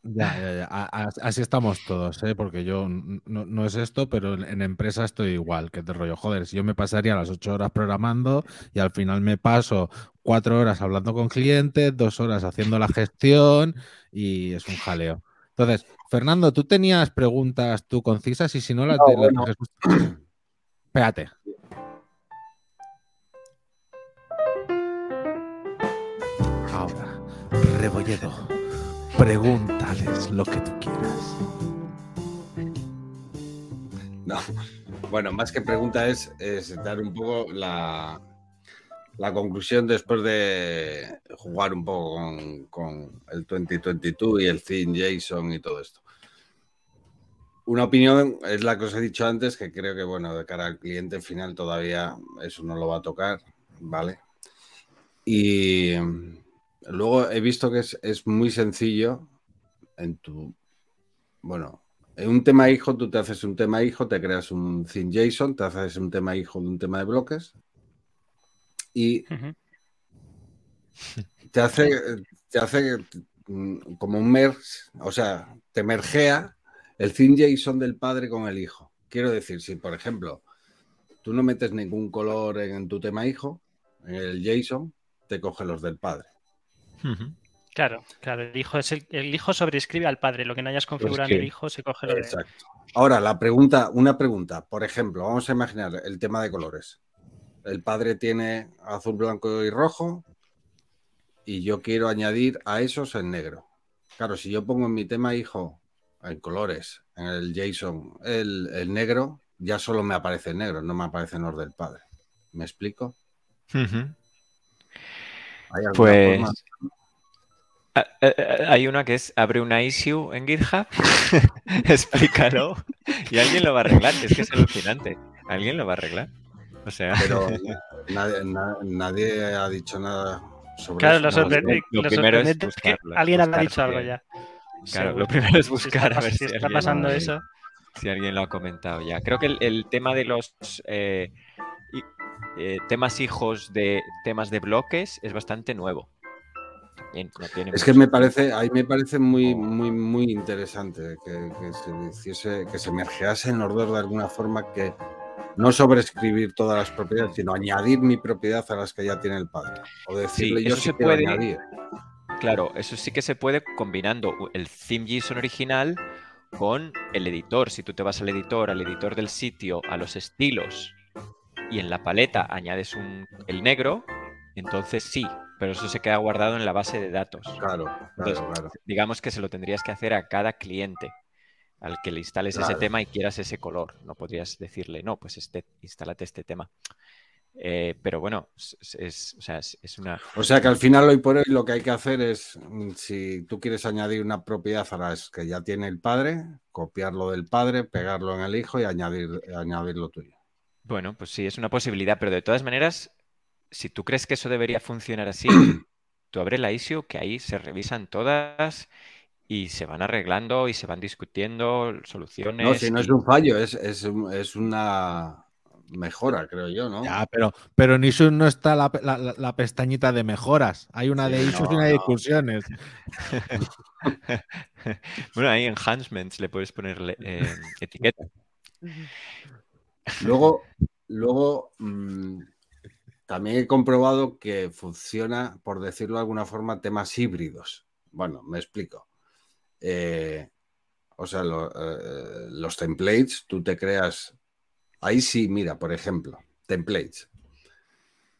Ya, ya, ya. A- a- Así estamos todos, ¿eh? porque yo no, no es esto, pero en, en empresa estoy igual, que te rollo. Joder, si yo me pasaría las ocho horas programando y al final me paso cuatro horas hablando con clientes, dos horas haciendo la gestión y es un jaleo. Entonces, Fernando, tú tenías preguntas tú concisas y si no las No, las bueno. Espérate. Ahora, Rebolledo, pregúntales lo que tú quieras. No. Bueno, más que pregunta es, dar un poco la, la conclusión después de jugar un poco con, con el 2022 y el Thin JSON y todo esto. Una opinión es la que os he dicho antes, que creo que, bueno, de cara al cliente final todavía eso no lo va a tocar, ¿vale? Y luego he visto que es, es muy sencillo en tu, bueno, en un tema hijo, tú te haces un tema hijo, te creas un thin JSON, te haces un tema hijo de un tema de bloques y te hace, te hace mm, como un merge, o sea, te mergea el thin JSON del padre con el hijo. Quiero decir, si por ejemplo tú no metes ningún color en tu tema hijo, en el JSON, te coge los del padre. Claro, claro. El hijo, es el, el hijo sobrescribe al padre. Lo que no hayas configurado en el hijo se coge lo de. Exacto. Ahora, la pregunta, una pregunta, por ejemplo, vamos a imaginar el tema de colores. El padre tiene azul, blanco y rojo y yo quiero añadir a esos en negro. Claro, si yo pongo en mi tema hijo en colores, en el JSON, el, el negro, ya solo me aparece el negro, no me aparecen los del padre. ¿Me explico? ¿Hay alguna Pues forma? Ah, eh, eh, hay una que es abre una issue en GitHub, explícalo y alguien lo va a arreglar. Es que es alucinante. Alguien lo va a arreglar. O sea, Pero nadie, na- nadie ha dicho nada sobre Claro, eso. lo, ¿no? sorprendente, lo lo primero es que alguien habrá buscar dicho algo ya. claro, Seguro. lo primero es Si buscar está, a ver si si está pasando eso. si alguien lo ha comentado ya. Creo que el, el tema de los eh, eh, temas hijos de temas de bloques es bastante nuevo. También no tiene Es que me parece, ahí me parece muy, muy, muy interesante que, que se hiciese, que se mergease en los dos de alguna forma que no sobreescribir todas las propiedades, sino añadir mi propiedad a las que ya tiene el padre. O decirle Sí, yo se puede. añadir. Claro, eso sí que se puede combinando el theme JSON original con el editor. Si tú te vas al editor, al editor del sitio, a los estilos y en la paleta añades un, el negro, entonces sí, pero eso se queda guardado en la base de datos. Claro, claro, Entonces, claro. digamos que se lo tendrías que hacer a cada cliente al que le instales ese tema y quieras ese color. No podrías decirle, no, pues este, instálate este tema. Eh, pero bueno, es, es- o sea, es- una, O sea que al final, hoy por hoy, lo que hay que hacer es, mm, si tú quieres añadir una propiedad a las que ya tiene el padre, copiarlo del padre, pegarlo en el hijo y añadir, añadir lo tuyo. Bueno, pues sí, es una posibilidad, pero de todas maneras, si tú crees que eso debería funcionar así, tú abre la issue, que ahí se revisan todas y se van arreglando y se van discutiendo soluciones. No, si no es un fallo, es, es, es una mejora, creo yo, ¿no? Ya, pero, pero en Issues no está la, la- pestañita de mejoras. Hay una de Sí, Issues y no, una de no. discusiones. Bueno, ahí enhancements le puedes poner eh, etiqueta. Luego, luego mm, también he comprobado que funciona, por decirlo de alguna forma, temas híbridos. Bueno, me explico. Eh, o sea, eh, los templates, tú te creas. Ahí sí, mira, por ejemplo, templates.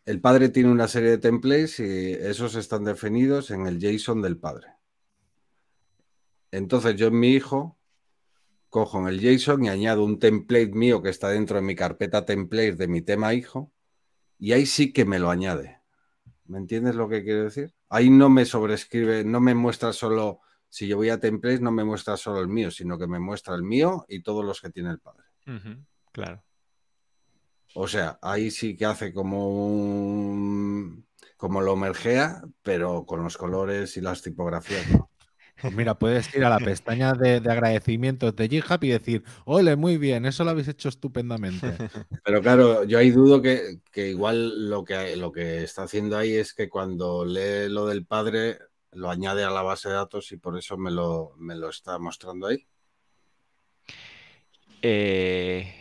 El padre tiene una serie de templates y esos están definidos en el JSON del padre. Entonces yo en mi hijo cojo en el JSON y añado un template mío que está dentro de mi carpeta template de mi tema hijo y ahí sí que me lo añade. ¿Me entiendes lo que quiero decir? Ahí no me sobrescribe, no me muestra solo, si yo voy a templates, no me muestra solo el mío, sino que me muestra el mío y todos los que tiene el padre. Claro. O sea, ahí sí que hace como un, como lo mergea, pero con los colores y las tipografías no. Pues mira, puedes ir a la pestaña de, de agradecimientos de GitHub y decir, ole, muy bien, eso lo habéis hecho estupendamente. Pero claro, yo ahí dudo que, que igual lo que, lo que está haciendo ahí es que cuando lee lo del padre lo añade a la base de datos y por eso me lo, me lo está mostrando ahí. Eh,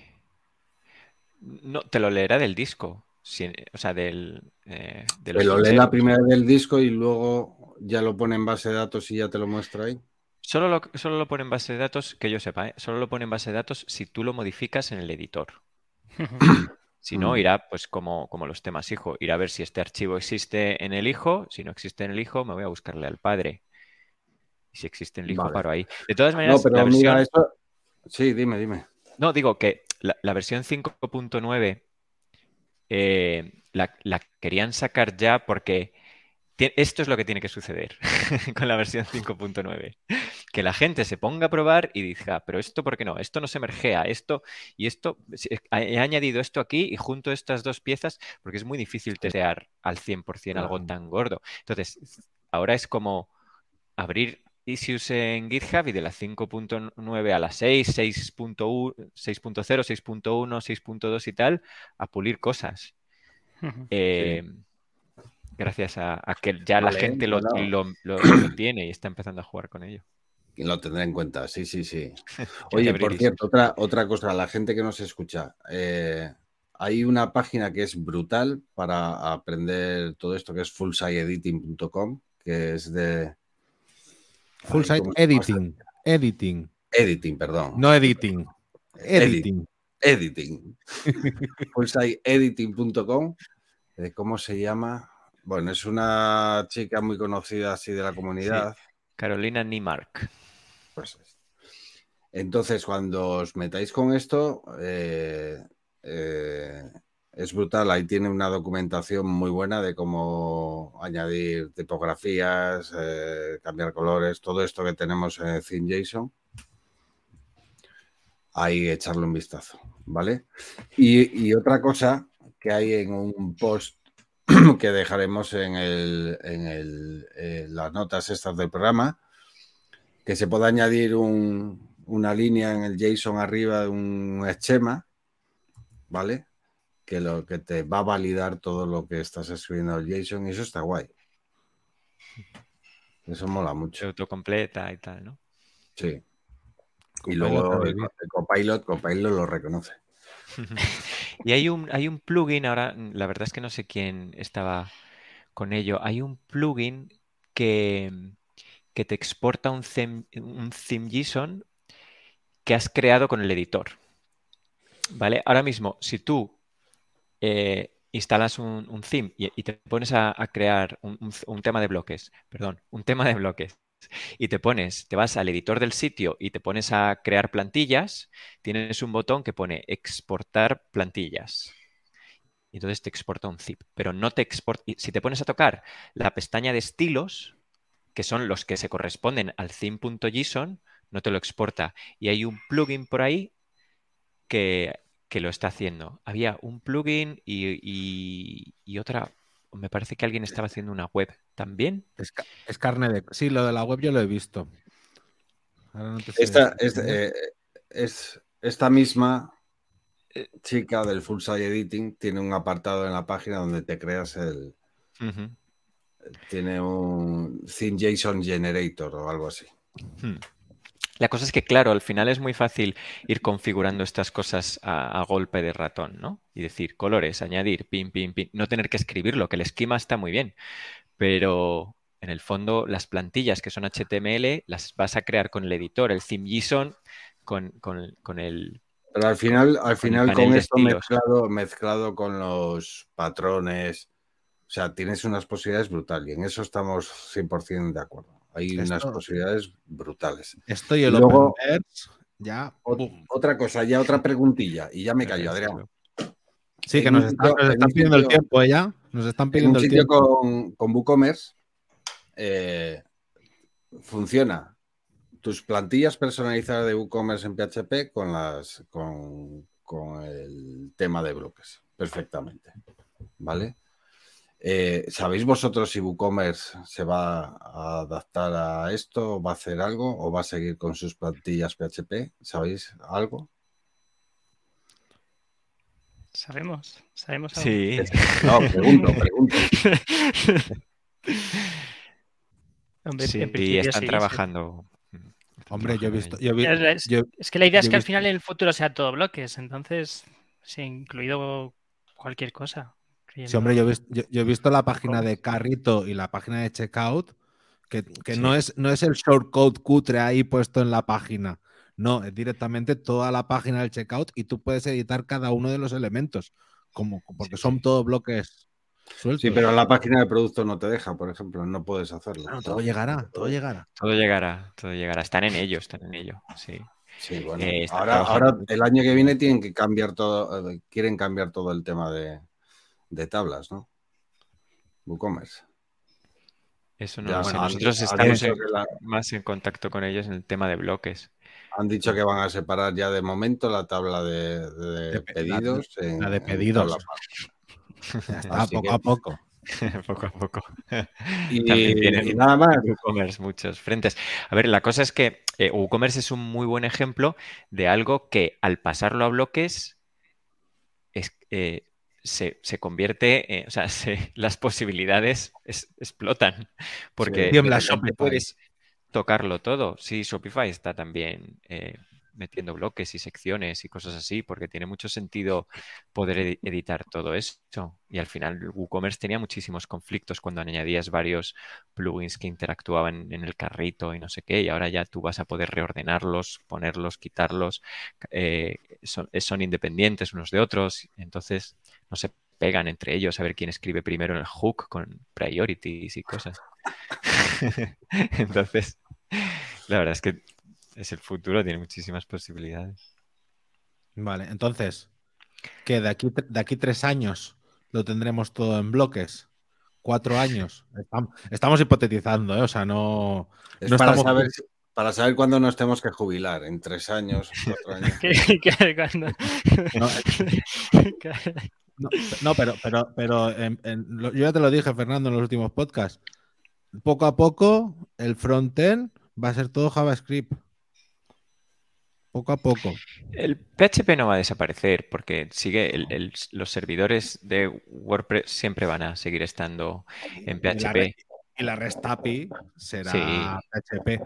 no, te lo leerá del disco. si- o sea, del. eh, de los Me lo lee la primera vez del disco y luego ya lo pone en base de datos y ya te lo muestra ahí. Solo lo, solo lo pone en base de datos, que yo sepa, ¿eh? Solo lo pone en base de datos si tú lo modificas en el editor. Si no, Mm. irá pues como, como los temas hijo. Irá a ver si este archivo existe en el hijo. Si no existe en el hijo, me voy a buscarle al padre. Y si existe en el hijo, Vale. paro ahí. De todas No, maneras, la pero versión... mira, eso. Sí, dime, dime. No, digo que la, la versión 5.9 eh, la, la querían sacar ya porque esto es lo que tiene que suceder con la versión 5.9. Que la gente se ponga a probar y diga, pero esto, ¿por qué no? Esto no se mergea, esto y esto. si- He añadido esto aquí y junto estas dos piezas porque es muy difícil testear al 100% algo tan gordo. Entonces, ahora es como abrir issues en GitHub y de la 5.9 a la 6, 6.1, 6.0, 6.1, 6.2 y tal, a pulir cosas. Eh, Gracias a, a que ya la gente lo, bueno. lo- lo- lo tiene y está empezando a jugar con ello. Lo tendré en cuenta, sí, sí, sí. Oye, por cierto, otra, otra cosa, la gente que nos escucha, eh, hay una página que es brutal para aprender todo esto, que es fullsideediting.com, que es de Full Ay, site ¿cómo se llama esta? editing. Editing. editing, perdón. No editing. Editing. Editing. fullsideediting.com. eh, ¿Cómo se llama? Bueno, es una chica muy conocida así de la comunidad. Carolina Niemark. Pues es. Entonces, cuando os metáis con esto, eh, eh, es brutal. Ahí tiene una documentación muy buena de cómo añadir tipografías, eh, cambiar colores, todo esto que tenemos en ThemeJSON. Ahí echarle un vistazo, ¿vale? Y, y otra cosa que hay en un post que dejaremos en, el, en, el, en las notas estas del programa, que se pueda añadir un, una línea en el JSON arriba de un esquema, ¿vale? Que lo que te va a validar todo lo que estás escribiendo en el JSON y eso está guay. Eso mola Se mucho. autocompleta y tal, ¿no? Sí. Y luego el, el Copilot, Copilot lo reconoce. Y hay un, hay un plugin, ahora mm, la verdad es que no sé quién estaba con ello. Hay un plugin que, que te exporta un theme, un JSON que has creado con el editor. ¿Vale? Ahora mismo, si tú eh, instalas un, un theme y, te pones a, crear un- un tema de bloques, perdón, un tema de bloques, y te pones, te vas al editor del sitio y te pones a crear plantillas, tienes un botón que pone exportar plantillas. Y entonces te exporta un zip, pero no te exporta. Si te pones a tocar la pestaña de estilos, que son los que se corresponden al theme.json, no te lo exporta. Y hay un plugin por ahí que, que lo está haciendo. Había un plugin y- y otra. Me parece que alguien estaba haciendo una web también. Es, ca- es carne de. Sí, lo de la web yo lo he visto. Ahora no te sé Esta, eh, es- esta misma Eh. chica del Full Site Editing tiene un apartado en la página donde te creas el. Tiene un Theme JSON Generator o algo así. Hmm. La cosa es que, claro, al final es muy fácil ir configurando estas cosas a, a golpe de ratón, ¿no? Y decir colores, añadir, pin, pin, pin, no tener que escribirlo, que el esquema está muy bien, pero en el fondo las plantillas que son HTML las vas a crear con el editor, el theme JSON, con, con- con el... Pero al final, al final con de esto mezclado, mezclado con los patrones, o sea, tienes unas posibilidades brutales y en eso estamos 100% de acuerdo. Hay unas posibilidades brutales. Esto y el Luego- ya. Boom. Otra cosa, ya otra preguntilla y ya me callo, Adrián. Sí, que en nos un están, sitio- nos en están un pidiendo el tiempo, ¿eh? ya. Nos están En pidiendo un el sitio tiempo. con, con WooCommerce eh, funciona tus plantillas personalizadas de WooCommerce en PHP con las con, con el tema de bloques perfectamente, ¿vale? Eh, ¿Sabéis vosotros si WooCommerce se va a adaptar a esto? ¿Va a hacer algo? ¿O va a seguir con sus plantillas PHP? ¿Sabéis algo? Sabemos, sabemos algo. Sí, No, pregunto, pregunto. Hombre, sí, en y principio están sí, trabajando. Hombre, yo he visto, yo he vi- Es, yo- es que la idea es que al final en el futuro sea todo bloques, entonces, sí, incluido cualquier cosa. Sí, hombre, yo he, vis- yo- yo he visto la página de Carrito y la página de Checkout, que, que Sí. no, es, no es el shortcode cutre ahí puesto en la página. No, es directamente toda la página del Checkout y tú puedes editar cada uno de los elementos, como, porque Sí, son sí. todos bloques sueltos. Sí, pero la página de producto no te deja, por ejemplo, no puedes hacerlo. Bueno, todo llegará, todo llegará. Todo llegará, todo llegará. Están en ello, están en ello. Sí. Sí, bueno. Eh, ahora, trabajando ahora el año que viene tienen que cambiar todo, eh, quieren cambiar todo el tema de, de tablas, ¿no? WooCommerce. Eso no Ya han- Nosotros estamos en- la- más en contacto con ellos en el tema de bloques. Han dicho que van a separar ya de momento la tabla de, de De pe- la- pedidos. en- la de pedidos. está, Así poco que- a poco. poco a poco. Y, También tienen y nada más. WooCommerce muchos frentes. A ver, la cosa es que eh, WooCommerce es un muy buen ejemplo de algo que al pasarlo a bloques es, eh, se, se convierte, eh, o sea, se- las posibilidades es- explotan. Porque Tiembla repente Shopify. puedes tocarlo todo. Sí, Shopify está también eh, metiendo bloques y secciones y cosas así, porque tiene mucho sentido poder edi- editar todo esto. Y al final WooCommerce tenía muchísimos conflictos cuando añadías varios plugins que interactuaban en el carrito y no sé qué, y ahora ya tú vas a poder reordenarlos, ponerlos, quitarlos, eh, son, son independientes unos de otros, entonces no se pegan entre ellos a ver quién escribe primero en el hook con priorities y cosas. Entonces, la verdad es que es el futuro, tiene muchísimas posibilidades. Vale, entonces, que de aquí, de aquí tres años lo tendremos todo en bloques. Cuatro años. Estam- Estamos hipotetizando, ¿eh? O sea, no. Es No para, estamos- saber, para saber cuándo nos tenemos que jubilar, en tres años, cuatro años. Cuando- No, No, no, pero, pero, pero en- en lo- yo ya te lo dije, Fernando, en los últimos podcasts. Poco a poco, el frontend va a ser todo JavaScript. Poco a poco. El PHP no va a desaparecer porque sigue el- el- los servidores de WordPress siempre van a seguir estando en PHP. y la REST API será Sí. PHP.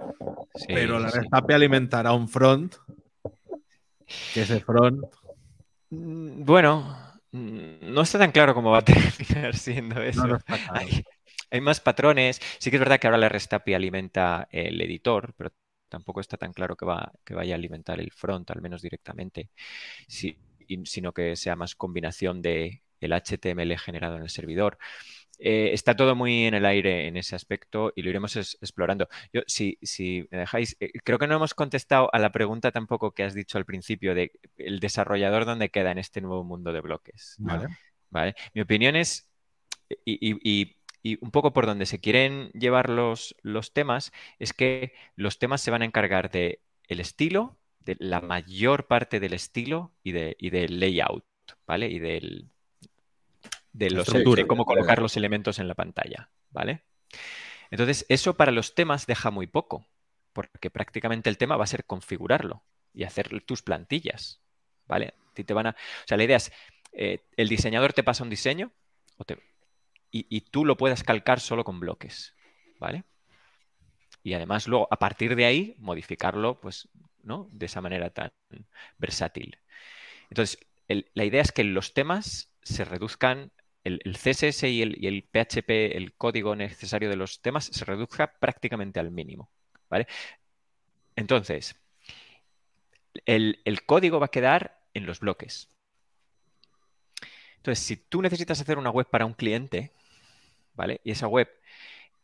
Sí, pero la sí. REST API alimentará un front. Que ese front. Bueno, no está tan claro cómo va a terminar siendo eso. No, claro. Hay, hay más patrones. Sí que es verdad que ahora la REST API alimenta el editor, pero tampoco está tan claro que, va, que vaya a alimentar el front, al menos directamente, sino que sea más combinación de el HTML generado en el servidor. Eh, está todo muy en el aire en ese aspecto y lo iremos es- explorando. Yo, si, si me dejáis, eh, creo que no hemos contestado a la pregunta tampoco que has dicho al principio de el desarrollador dónde queda en este nuevo mundo de bloques. Vale. ¿vale? Mi opinión es, y, y- y- y un poco por donde se quieren llevar los, los temas, es que los temas se van a encargar de el estilo, de la mayor parte del estilo y, de, y del layout, ¿vale? Y del, de, los, de cómo colocar los elementos en la pantalla, ¿vale? Entonces, eso para los temas deja muy poco, porque prácticamente el tema va a ser configurarlo y hacer tus plantillas, ¿vale? Ti te van a, o sea, la idea es, eh, el diseñador te pasa un diseño o te- y, y tú lo puedas calcar solo con bloques, ¿vale? Y además luego, a partir de ahí, modificarlo, pues, ¿no? De esa manera tan versátil. Entonces, el- la idea es que los temas se reduzcan, el, CSS y el, PHP, el código necesario de los temas, se reduzca prácticamente al mínimo, ¿vale? Entonces, el, el código va a quedar en los bloques. Entonces, si tú necesitas hacer una web para un cliente, ¿vale? Y esa web,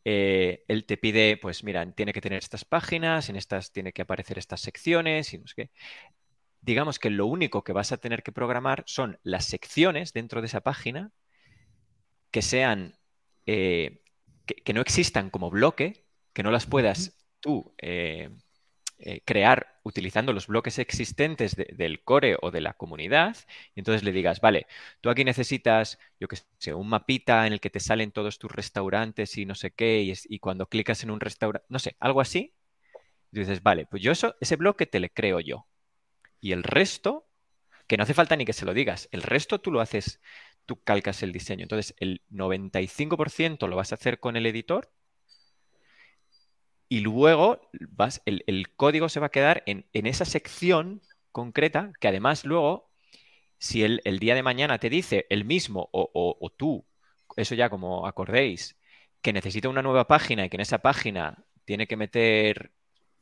eh, él te pide, pues mira, tiene que tener estas páginas, en estas tiene que aparecer estas secciones y no sé qué. Digamos que lo único que vas a tener que programar son las secciones dentro de esa página que sean, eh, que, que no existan como bloque, que no las puedas tú eh, eh, crear utilizando los bloques existentes del core o de la comunidad, y entonces le digas, vale, tú aquí necesitas, yo que sé, un mapita en el que te salen todos tus restaurantes y no sé qué, y, y cuando clicas en un restaurante, no sé, algo así, y dices, vale, pues yo eso, ese bloque te le creo yo. Y el resto, que no hace falta ni que se lo digas, el resto tú lo haces, tú calcas el diseño. Entonces, el 95% lo vas a hacer con el editor y luego vas, el, código se va a quedar en, esa sección concreta que además luego, si el, día de mañana te dice el mismo o, tú, eso ya como acordéis, que necesita una nueva página y que en esa página tiene que meter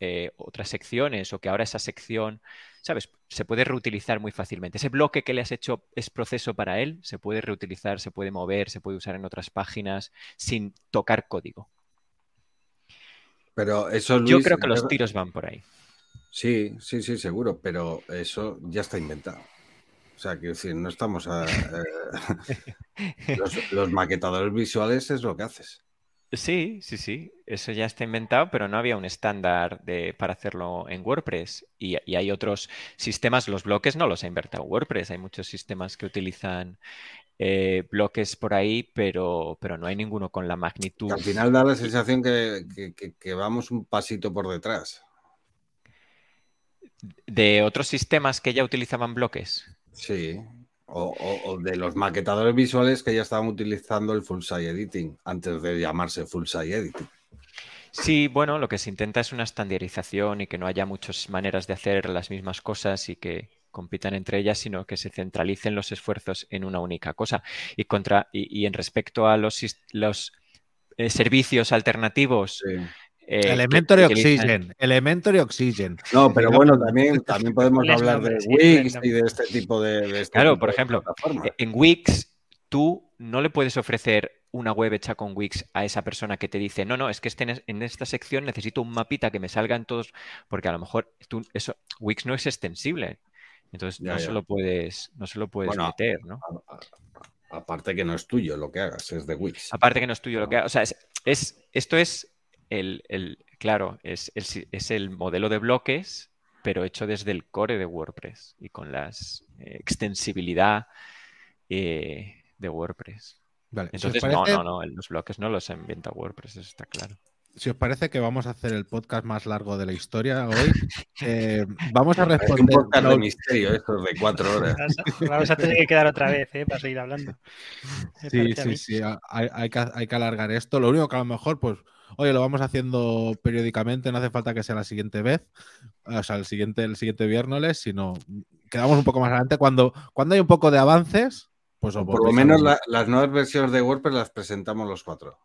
eh, otras secciones o que ahora esa sección, ¿sabes? Se puede reutilizar muy fácilmente. Ese bloque que le has hecho es proceso para él, se puede reutilizar, se puede mover, se puede usar en otras páginas sin tocar código. Pero eso, Yo creo que los tiros van por ahí. Sí, sí, sí, seguro, pero eso ya está inventado. O sea, quiero decir, no estamos a. Eh, los, maquetadores visuales es lo que haces. Sí, sí, sí. Eso ya está inventado, pero no había un estándar de, para hacerlo en WordPress. Y, y, hay otros sistemas, los bloques no los ha inventado WordPress. Hay muchos sistemas que utilizan eh, bloques por ahí, pero, pero no hay ninguno con la magnitud. Al final da la sensación que, vamos un pasito por detrás. ¿De otros sistemas que ya utilizaban bloques? Sí, o, de los maquetadores visuales que ya estaban utilizando el full site editing antes de llamarse full site editing. Sí, bueno, lo que se intenta es una estandarización y que no haya muchas maneras de hacer las mismas cosas y que, compitan entre ellas, sino que se centralicen los esfuerzos en una única cosa. Y, contra, y, en respecto a los, los eh, servicios alternativos. Eh, Elementary Oxygen, Elementary Oxygen. No, pero bueno, también, también podemos hablar de Wix y de este tipo de... Este claro, por ejemplo, en Wix tú no le puedes ofrecer una web hecha con Wix a esa persona que te dice, no, no, es que este, en esta sección necesito un mapita que me salga en todos, porque a lo mejor tú, eso, Wix no es extensible. Entonces no, Se lo puedes, no se lo puedes meter, ¿no? aparte que no es tuyo lo que hagas, es de Wix. Aparte que no es tuyo lo que hagas. O sea, es, esto es el, claro, es, es, el modelo de bloques, pero hecho desde el core de WordPress y con la eh, extensibilidad eh, de WordPress. Entonces, no, no, no, los bloques no los inventa WordPress, eso está claro si os parece que vamos a hacer el podcast más largo de la historia hoy, eh, vamos a responder. Es un podcast de misterio, esto de cuatro horas. Vamos a tener que quedar otra vez ¿eh? para seguir hablando. sí, sí, sí. Hay, que, hay, que, alargar esto. Lo único que a lo mejor, pues, oye, lo vamos haciendo periódicamente, no hace falta que sea la siguiente vez, o sea, el siguiente, el siguiente viernes, sino quedamos un poco más adelante. Cuando, cuando hay un poco de avances, pues por lo menos las nuevas versiones de WordPress las presentamos los cuatro.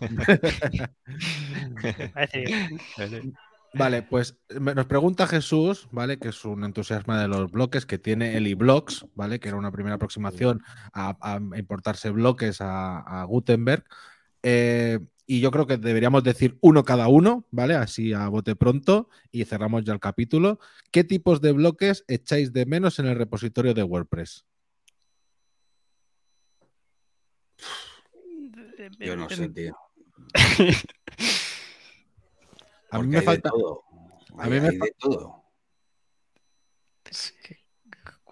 vale, pues nos pregunta Jesús, ¿vale? Que es un entusiasma de los bloques, que tiene el eBlocks, ¿vale? Que era una primera aproximación a, importarse bloques a, Gutenberg. Eh, y yo creo que deberíamos decir uno cada uno, ¿vale? Así a bote pronto y cerramos ya el capítulo. ¿Qué tipos de bloques echáis de menos en el repositorio de WordPress? Yo no sé, tío. a mí me falta todo. A mí me falta todo.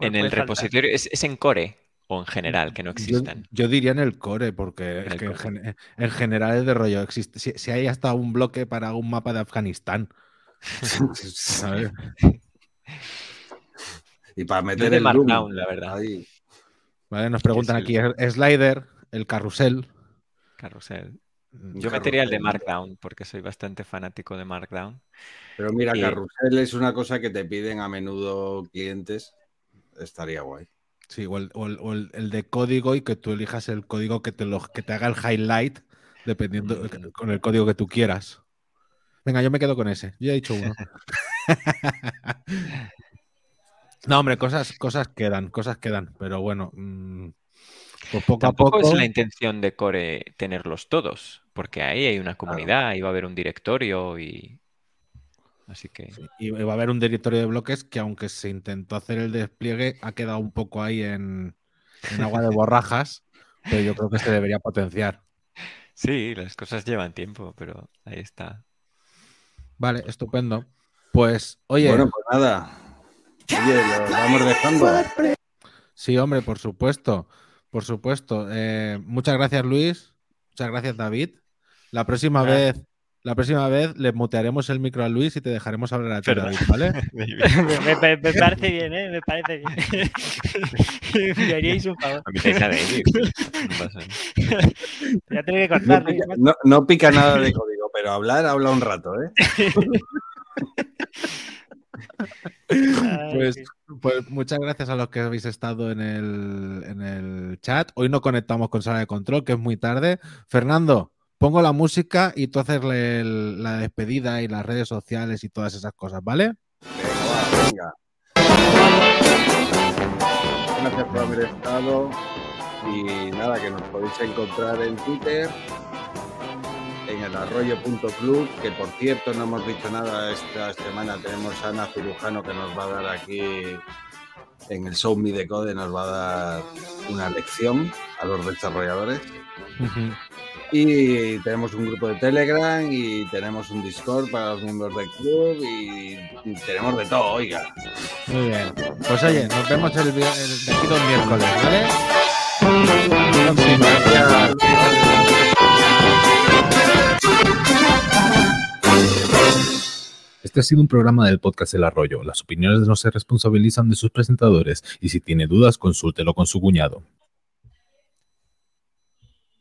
En el repositorio, ¿es, en core o en general que no existan? Yo, diría en el core, porque es que En, general es de rollo. Existe, si, hay hasta un bloque para un mapa de Afganistán. y para meter el Markdown, la verdad. Vale, nos preguntan aquí, slider, el carrusel. Carrusel. Mm, Yo metería el de Markdown porque soy bastante fanático de Markdown. Pero mira, Carrusel es una cosa que te piden a menudo clientes. Estaría guay. Sí, o el, de código y que tú elijas el código que te, lo, que te haga el highlight dependiendo mm. con el código que tú quieras. Venga, yo me quedo con ese. Yo he dicho uno. no, hombre, cosas, cosas quedan, cosas quedan. Pero bueno, mm, pues poco a poco. es la intención de Core tenerlos todos, porque ahí hay una comunidad, y va a haber un directorio y. Así que. y va a haber un directorio de bloques que, aunque se intentó hacer el despliegue, ha quedado un poco ahí en, agua de borrajas, pero yo creo que se debería potenciar. Sí, las cosas llevan tiempo, pero ahí está. Vale, estupendo. Pues, oye. Bueno, pues nada. Oye, lo vamos dejando. Sí, hombre, por supuesto. Por supuesto. Eh, muchas gracias, Luis. Muchas gracias, David. La próxima vez. La próxima vez le mutearemos el micro a Luis y te dejaremos hablar a ti, David, ¿vale? me, me, me, parece bien, ¿eh? Me parece bien. me haríais un favor. A mí te de No pasa nada. Ya tengo que cortar. No pica, no, no pica nada de código, pero hablar habla un rato, ¿eh? Pues, pues, muchas gracias a los que habéis estado en el, en el chat. Hoy no conectamos con sala de control, que es muy tarde. Fernando, pongo la música y tú haces la despedida y las redes sociales y todas esas cosas, ¿vale? Venga, Gracias por haber estado. Y nada, que nos podéis encontrar en Twitter, en el arroyo.club, que por cierto no hemos dicho nada esta semana. Tenemos a Ana Cirujano que nos va a dar aquí en el Show Me de Code, nos va a dar una lección a los desarrolladores. Uh -huh. Y tenemos un grupo de Telegram y tenemos un Discord para los miembros del club y tenemos de todo, oiga. Muy bien. Pues oye, nos vemos el, miércoles, ¿vale? Gracias. Este ha sido un programa del podcast El Arroyo. Las opiniones no se responsabilizan de sus presentadores y si tiene dudas, consúltelo con su cuñado.